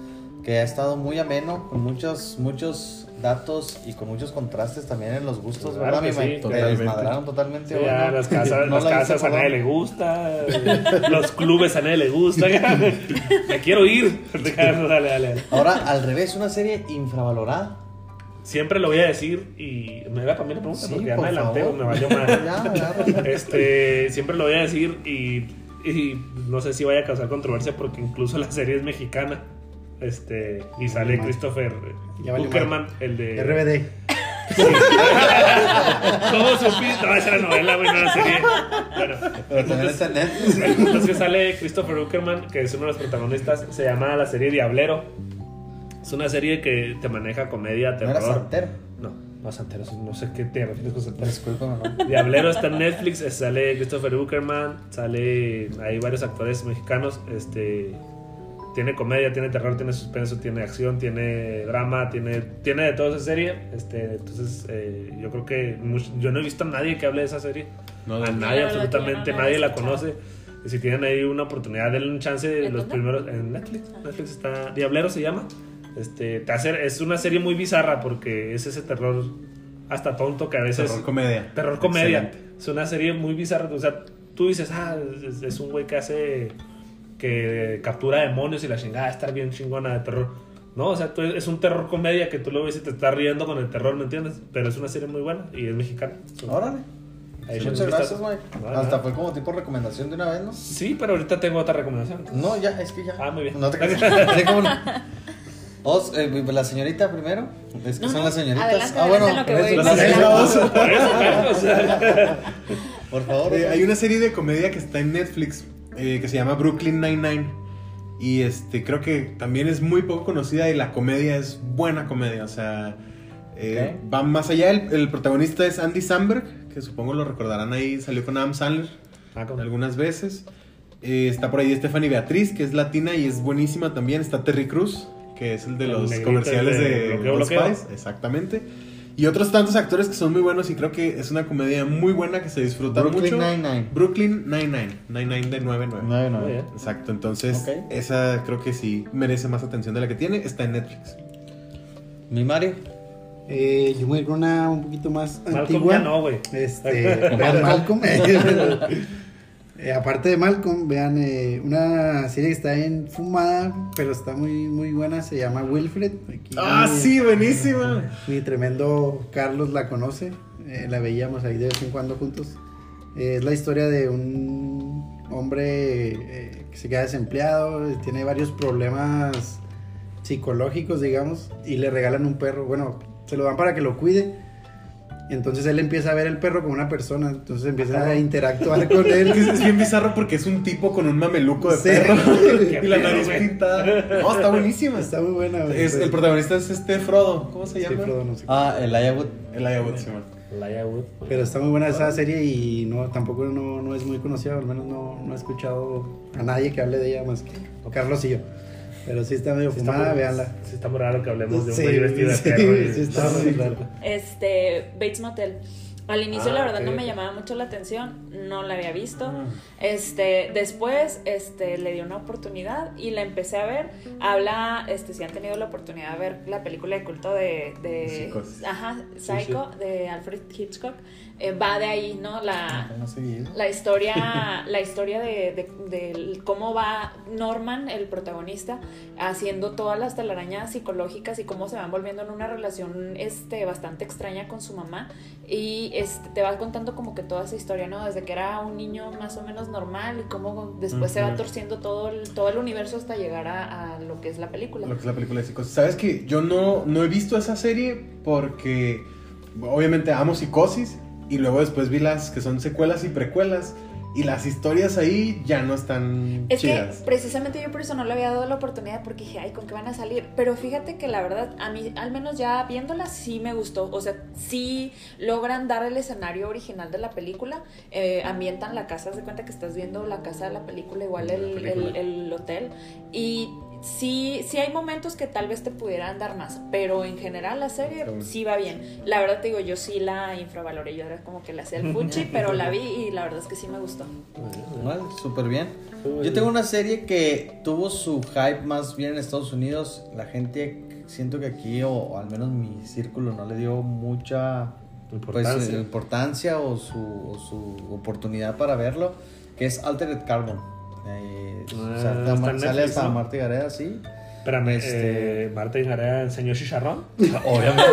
que ha estado muy ameno, con muchos, muchos datos y con muchos contrastes también en los gustos, Claro ¿verdad? sí, totalmente. desmadraron totalmente. Sí, las casas, No las la viste casas a nadie le gusta, los clubes a nadie le gusta. Me quiero ir. dale, dale, dale. Ahora, al revés, una serie infravalorada. Siempre lo voy a decir y me da para mí la pregunta Sí, porque ya por me adelanté, me valió. Ya, agarra. Este, siempre lo voy a decir y, y no sé si vaya a causar controversia porque incluso la serie es mexicana. Este, y sale mal. Christopher Uckerman, el de RBD. ¿Cómo supiste? No, esa era novela, güey, no era serie. Bueno, Pero también está en Netflix. el punto es que sale Christopher Uckerman, que es uno de los protagonistas, se llama la serie Diablero. Es una serie que te maneja comedia, ¿No era terror. Santero? No, no Santero, no sé qué te refieres con Santero. Discúlpame, ¿no? Diablero está en Netflix, sale Christopher Uckerman, sale hay varios actores mexicanos, este tiene comedia, tiene terror, tiene suspenso, tiene acción, tiene drama, tiene tiene de toda esa serie, este entonces eh, yo creo que much- yo no he visto a nadie que hable de esa serie, No, a nadie absolutamente no nadie la conoce. Si tienen ahí una oportunidad, denle un chance de ¿En los dónde? primeros en Netflix. Netflix está Diablero se llama. Este, te hace- es una serie muy bizarra porque es ese terror hasta tonto que a veces Terror comedia. Terror comedia. Excelente. Es una serie muy bizarra. O sea, tú dices, ah, es, es un güey que hace. Que captura demonios y la chingada, estar bien chingona de terror. No, o sea, tú- es un terror comedia que tú lo ves y te estás riendo con el terror, ¿me entiendes? Pero es una serie muy buena y es mexicana. Órale. Muchas gracias. No, Hasta fue como tipo recomendación de una vez, ¿no? Sí, pero ahorita tengo otra recomendación. No, ya, es que ya. Ah, muy bien. No te creas. Sí, cómo no. Os, eh, la señorita primero. Es que No, son las señoritas. adelante, ah, bueno, adelante, lo que voy las señoritas. Por favor. Eh, hay una serie de comedia que está en Netflix eh, que se llama Brooklyn Nine-Nine. Y este, creo que también es muy poco conocida y la comedia es buena comedia. O sea, eh, va más allá. El, el protagonista es Andy Samberg, que supongo lo recordarán ahí. Salió con Adam Sandler Ah, con- algunas veces. Eh, está por ahí Stephanie Beatriz, que es latina y es buenísima también. Está Terry Cruz, que es el de El los comerciales de de, Bloqueo. Spice. Exactamente. Y otros tantos actores que son muy buenos y creo que es una comedia muy buena que se disfruta Brooklyn mucho. Nine-Nine. Brooklyn Nine-Nine. Nine-Nine de 9-9. No, no. Muy bien. Exacto, entonces Ok. esa creo que sí merece más atención de la que tiene. Está en Netflix. Mi Mario. Eh, yo voy a ir con una un poquito más Malcolm antigua. ya no, güey. Este, Malcolm. Eh, aparte de Malcolm, vean eh, una serie que está en fumada, pero está muy muy buena. Se llama Wilfred. Aquí, ¡Ah, mi- sí! ¡Buenísima! Mi tremendo Carlos la conoce. eh, la veíamos ahí de vez en cuando juntos. Es la historia de un hombre que se queda desempleado, tiene varios problemas psicológicos, digamos, y le regalan un perro. Bueno, se lo dan para que lo cuide. Y entonces él empieza a ver el perro como una persona, entonces empieza a interactuar con él. es bien bizarro porque es un tipo con un mameluco de Sí. perro y la nariz pintada. No, está buenísima. Está muy buena. güey. Es, el protagonista es este Frodo. ¿Cómo se Sí, llama? Frodo, no sé. Ah, el Wood. El Wood. Laia Wood. Pero está muy buena esa serie y no tampoco no, no es muy conocida, al menos no, no he escuchado a nadie que hable de ella más que Carlos y yo. Pero sí está medio Sí está fumada, muy- véanla. Sí está muy raro que hablemos de un Sí, güey vestido de sí, perro. y- sí está muy raro. Este, Bates Motel. Al inicio, Ah, la verdad, ok, no me llamaba mucho la atención, no la había visto. Ah. Este, después, este, le di una oportunidad y la empecé a ver. Habla, este, si han tenido la oportunidad de ver la película de culto de, de Psicosis. ajá, Psycho, de Alfred Hitchcock. Eh, va de ahí, ¿no? La, No seguido. la historia, la historia de, de- de cómo va Norman, el protagonista, haciendo todas las telarañas psicológicas y cómo se van volviendo en una relación este, bastante extraña con su mamá. Y este, te va contando como que toda esa historia, ¿no? Desde que era un niño más o menos normal y cómo después se va torciendo todo el, todo el universo hasta llegar a, a lo que es la película. Lo que es la película de Psicosis. ¿Sabes que Yo no, no he visto esa serie porque obviamente amo Psicosis y luego después vi las que son secuelas y precuelas y las historias ahí ya no están Es chidas. que precisamente yo por eso no le había dado la oportunidad porque dije, ay, ¿con qué van a salir? Pero fíjate que la verdad, a mí, al menos ya viéndola, sí me gustó. O sea, sí logran dar el escenario original de la película. eh, ambientan la casa, haz de cuenta que estás viendo la casa de la película, igual De la el, película. el- el hotel. Y sí, sí hay momentos que tal vez te pudieran dar más, pero en general la serie bueno. sí va bien. La verdad te digo, yo sí la infravaloré, yo era como que la hacía el fuchi, pero la vi y la verdad es que sí me gustó. Vale, súper bien. Yo tengo una serie que tuvo su hype más bien en Estados Unidos. La gente, siento que aquí, o, o al menos mi círculo, no le dio mucha pues, Importancia. eh, importancia o su, o su oportunidad para verlo, que es Altered Carbon. Eh, Ah, sale está en sale Netflix, hasta ¿no? Marta Gareda, sí. Espérame, Este- eh, Marta Ingarea enseñó chicharrón. Obviamente.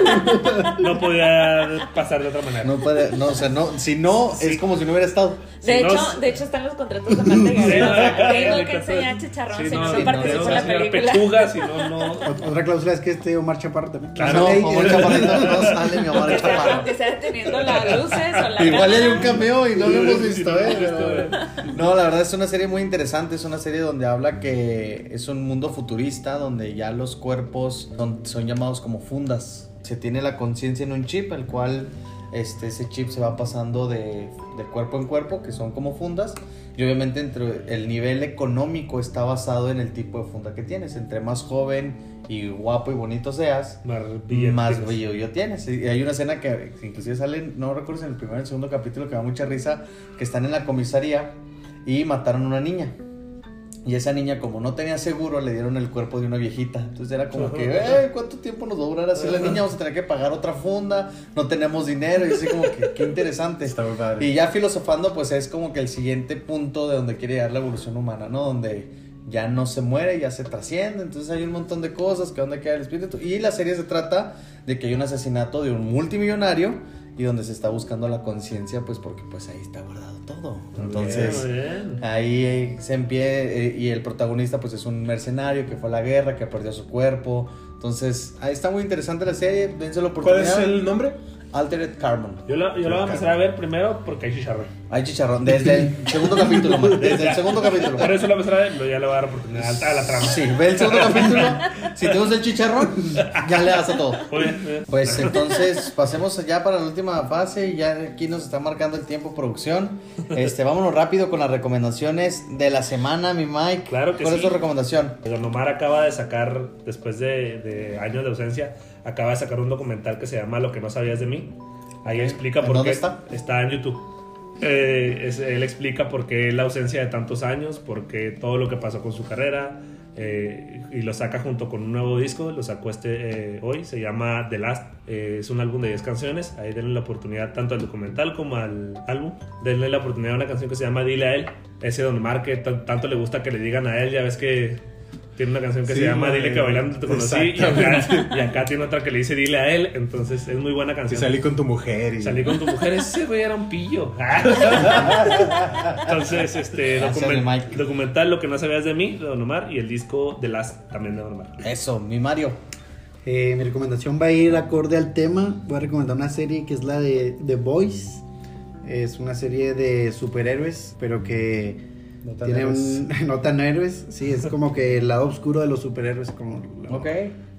No podía pasar de otra manera. No puede, no, o sea, no, si no, es como si no hubiera estado. De, Si no hecho, es- de hecho, están los contratos de Marta Sí, tengo que enseñar chicharrón, Sí, si no, no, no, sí, no, en la película. pechugas y no, no. Ot- Otra cláusula es que este Omar Chaparro también. Claro, Sale Omar eh, Chaparrito no sale, mi sea, Chaparro. que sea teniendo las luces o la Igual hay un cameo y no lo hemos visto, Sí, ¿eh? no visto, No, la verdad es una serie muy interesante. Es una serie donde habla que es un mundo futurista donde ya los cuerpos son, son llamados como fundas. Se tiene la conciencia en un chip, el cual este, ese chip se va pasando de, de cuerpo en cuerpo, que son como fundas. Y obviamente entre el nivel económico está basado en el tipo de funda que tienes. Entre más joven y guapo y bonito seas, Más billete más tienes. brillo tienes. Y hay una escena que inclusive sale, no recuerdo si en el primer o el segundo capítulo, que da mucha risa, que están en la comisaría y mataron a una niña. Y esa niña, como no tenía seguro, le dieron el cuerpo de una viejita. Entonces era como que, "Eh, ¿cuánto tiempo nos va a durar así la niña? Vamos a tener que pagar otra funda, no tenemos dinero. Y así como que, qué interesante. Está muy padre. Y ya filosofando, pues es como que el siguiente punto de donde quiere llegar la evolución humana, ¿no? Donde ya no se muere, ya se trasciende. Entonces hay un montón de cosas que donde queda el espíritu. Y la serie se trata de que hay un asesinato de un multimillonario y donde se está buscando la conciencia, pues porque pues ahí está guardado todo. Entonces... Muy bien. Ahí se empieza y el protagonista pues es un mercenario que fue a la guerra, que perdió su cuerpo. Entonces, ahí está muy interesante la serie, dense la ¿Cuál oportunidad. es el nombre? Altered Carbon. Yo la, yo la voy a empezar a ver primero porque hay chicharrón. Hay chicharrón desde el segundo capítulo, man, desde el segundo capítulo. Por eso la voy a empezar a ver, pero ya le voy a dar oportunidad a la trama. Sí, ve el segundo capítulo. Si te gusta el chicharrón, ya le das a todo. Muy bien, muy bien. Pues entonces pasemos ya para la última fase. Ya aquí nos está marcando el tiempo producción. Este, vámonos rápido con las recomendaciones de la semana, mi Mike. Claro que ¿Cuál sí. es tu recomendación? Don Omar acaba de sacar, después de, de años de ausencia, acaba de sacar un documental que se llama Lo que no sabías de mí. Ahí explica ¿En por dónde qué. está? Está en YouTube. Eh, es- él explica por qué la ausencia de tantos años, por qué todo lo que pasó con su carrera. eh, y lo saca junto con un nuevo disco, lo sacó este eh, hoy, se llama The Last, eh, es un álbum de 10 canciones, ahí denle la oportunidad tanto al documental como al álbum, denle la oportunidad a una canción que se llama Dile a él, ese Don Omar que tanto le gusta que le digan a él, ya ves que tiene una canción que Sí, se llama. Dile que bailando te conocí y acá, y acá tiene otra que le dice Dile a él, entonces es muy buena canción. salí con tu mujer y... Salí con tu mujer, ese güey era un pillo. Entonces, este document- documental Lo que no sabías de mí, de Don Omar, y el disco de Last también de Don Omar. Eso, mi Mario. Eh, mi recomendación va a ir acorde al tema. Voy a recomendar una serie que es la de The Boys. Es una serie de superhéroes, pero que No tan tiene héroes. un. no tan héroes. Sí, es como que el lado oscuro de los superhéroes. Como la, Ok.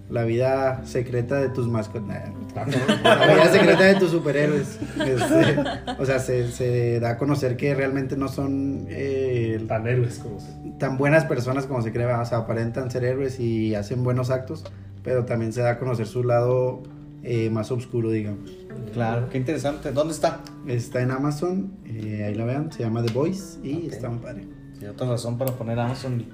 la vida secreta de tus mascotas. La vida secreta de tus superhéroes. Este, o sea, se, se da a conocer que realmente no son eh, Tan héroes como se- tan buenas personas como se cree, o sea, aparentan ser héroes y hacen buenos actos, pero también se da a conocer su lado eh, más oscuro, digamos. Claro, qué interesante. ¿Dónde está? Está en Amazon, eh, ahí la vean, se llama The Voice y está muy padre. Sí, otra razón para poner Amazon y-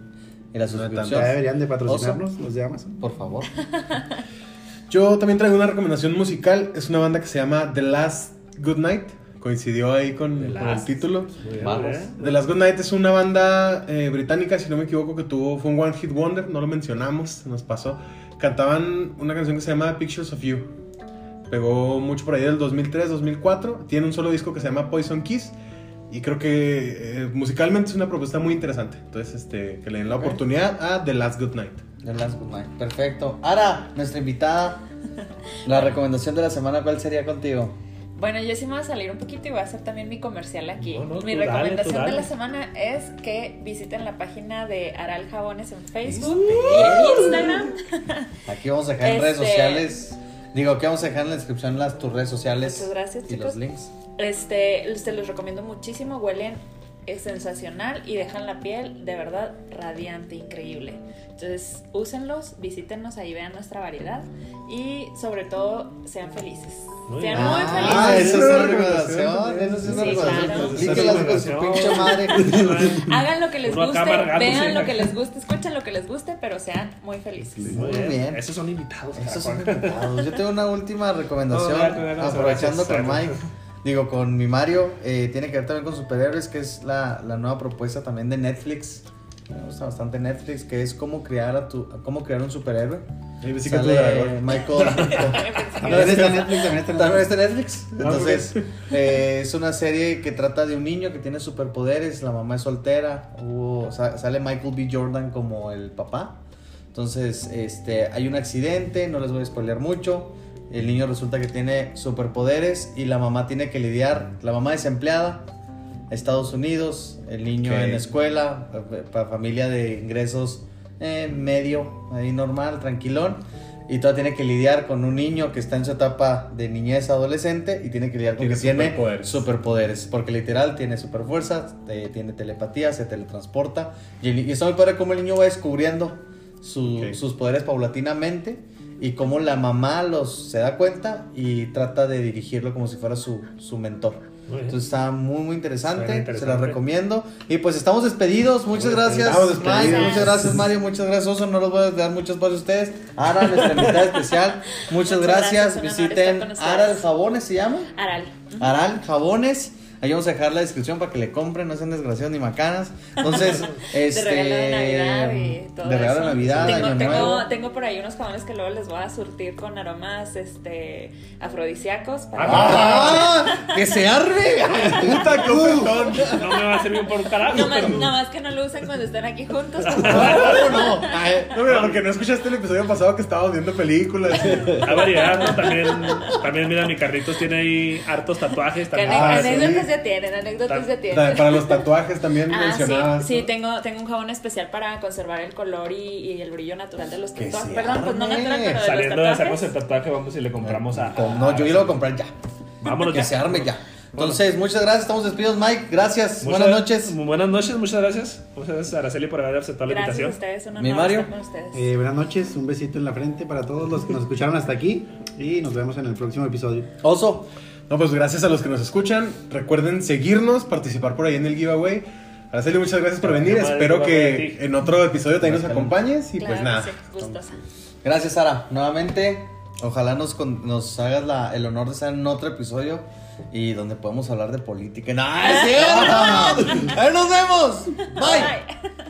y la Ya suscripción. deberían de patrocinarnos los de Amazon. Por favor. Yo también traigo una recomendación musical. Es una banda que se llama The Last Good Night. coincidió ahí con, The con el Last. título. Vamos. The Last Good Night es una banda eh, británica, si no me equivoco, que tuvo, fue un One Hit Wonder, no lo mencionamos, nos pasó. Cantaban una canción que se llama Pictures of You. Pegó mucho por ahí del 2003, 2004. Tiene un solo disco que se llama Poison Kiss. Y creo que eh, musicalmente es una propuesta muy interesante. Entonces, este, que le den la oportunidad a The Last Good Night. The Last Good Night. Perfecto. Ara, nuestra invitada. La recomendación de la semana, ¿cuál sería contigo? Bueno, yo sí me voy a salir un poquito y voy a hacer también mi comercial aquí. No, no, mi dale, recomendación de la semana es que visiten la página de Aral Jabones en Facebook y en Instagram. Aquí vamos a dejar en redes Este- sociales. Digo, aquí vamos a dejar en la descripción las tus redes sociales. Muchas gracias, Y chicos. los links. Este, se los recomiendo muchísimo, huelen es sensacional y dejan la piel de verdad radiante, increíble. Entonces, úsenlos, visítenos ahí, vean nuestra variedad y sobre todo sean felices. Muy sean bien. muy Ah, felices. esa es una recomendación. Esa es una Sí, recomendación. claro. Con su pinche madre. Hagan lo que les guste, vean lo que les guste, escuchen lo que les guste, pero sean muy felices. Muy bien. Esos son invitados. Esos son invitados. Yo tengo una última recomendación. Aprovechando con Mike. Digo, con mi Mario. eh, tiene que ver también con superhéroes, que es la, la nueva propuesta también de Netflix. Me gusta bastante Netflix, que es cómo crear a tu, cómo crear un superhéroe. Tu Sale. Michael. También está en Netflix, también está Netflix. está Netflix. Entonces, eh, es una serie que trata de un niño que tiene superpoderes. La mamá es soltera. Hubo- sa- sale Michael B. Jordan como el papá. Entonces, este, hay un accidente. No les voy a spoilear mucho. El niño resulta que tiene superpoderes y la mamá tiene que lidiar. La mamá es empleada. Estados Unidos. El niño Ok. en escuela. Para familia de ingresos eh, medio, ahí normal, tranquilón. Y todavía tiene que lidiar con un niño que está en su etapa de niñez adolescente y tiene que lidiar con Tiene que tiene superpoderes. superpoderes. Porque literal tiene superfuerza, eh, tiene telepatía, se teletransporta. Y, el- y muy padre cómo el niño va descubriendo su- sus poderes paulatinamente y cómo la mamá los se da cuenta y trata de dirigirlo como si fuera su, su mentor. Muy. Entonces está muy muy interesante, Suena se interesante. la recomiendo. Y pues estamos despedidos, muchas gracias. Mike, muchas gracias Mario, muchas gracias Oso, no los voy a dar mucho espacio a ustedes. Ara, nuestra invitada especial, muchas, Muchas gracias, gracias, visiten. Aral Jabones se llama, Aral. Aral Jabones. Ahí vamos a dejar la descripción para que le compren, no sean desgraciados ni macanas. Entonces, este. de regalo de Navidad y todo De regalo de eso. Navidad, tengo, Año tengo, Nuevo. tengo por ahí unos jabones que luego les voy a surtir con aromas este afrodisíacos para ¡Ah! ¡Que se arme! ¡Puta, qué ofertón! No me va a servir por un carajo. no más, pero- nada más que no lo usen cuando estén aquí juntos. ¡No, no! No, mira, porque no escuchaste el episodio pasado que estábamos viendo películas. Hay variedad, ¿no? También, también, mira, mi carritos tiene ahí hartos tatuajes. También. Ah, sí. Ya tienen, anécdotas Ta- tienen. Para los tatuajes también Ah, mencionabas. sí, sí tengo, tengo un jabón especial para conservar el color y, y el brillo natural de los tatuajes. se Perdón, pues no natural, pero de Saliendo de hacernos el tatuaje, vamos y le compramos a. No, yo voy a comprar ya. Vámonos Que ya. se arme ya. Entonces, muchas gracias, estamos despedidos, Mike. Gracias, Muchas- buenas noches. Buenas noches, muchas gracias. Muchas gracias, Araceli, por haber aceptado la Gracias a invitación. ustedes, Mi Mario. estar con ustedes. Eh, buenas noches, un besito en la frente para todos los que nos escucharon hasta aquí y nos vemos en el próximo episodio. Oso, No, pues gracias a los que nos escuchan. Recuerden seguirnos, participar por ahí en el giveaway. Araceli, muchas gracias por venir. Madre, Espero que en otro episodio también nos acompañes. Y Claro pues nada. sí, gracias, Sara. Nuevamente, ojalá nos, con- nos hagas la- el honor de estar en otro episodio y donde podemos hablar de política. ¡No, es cierto! ¡Ahí nos vemos! Bye. Bye.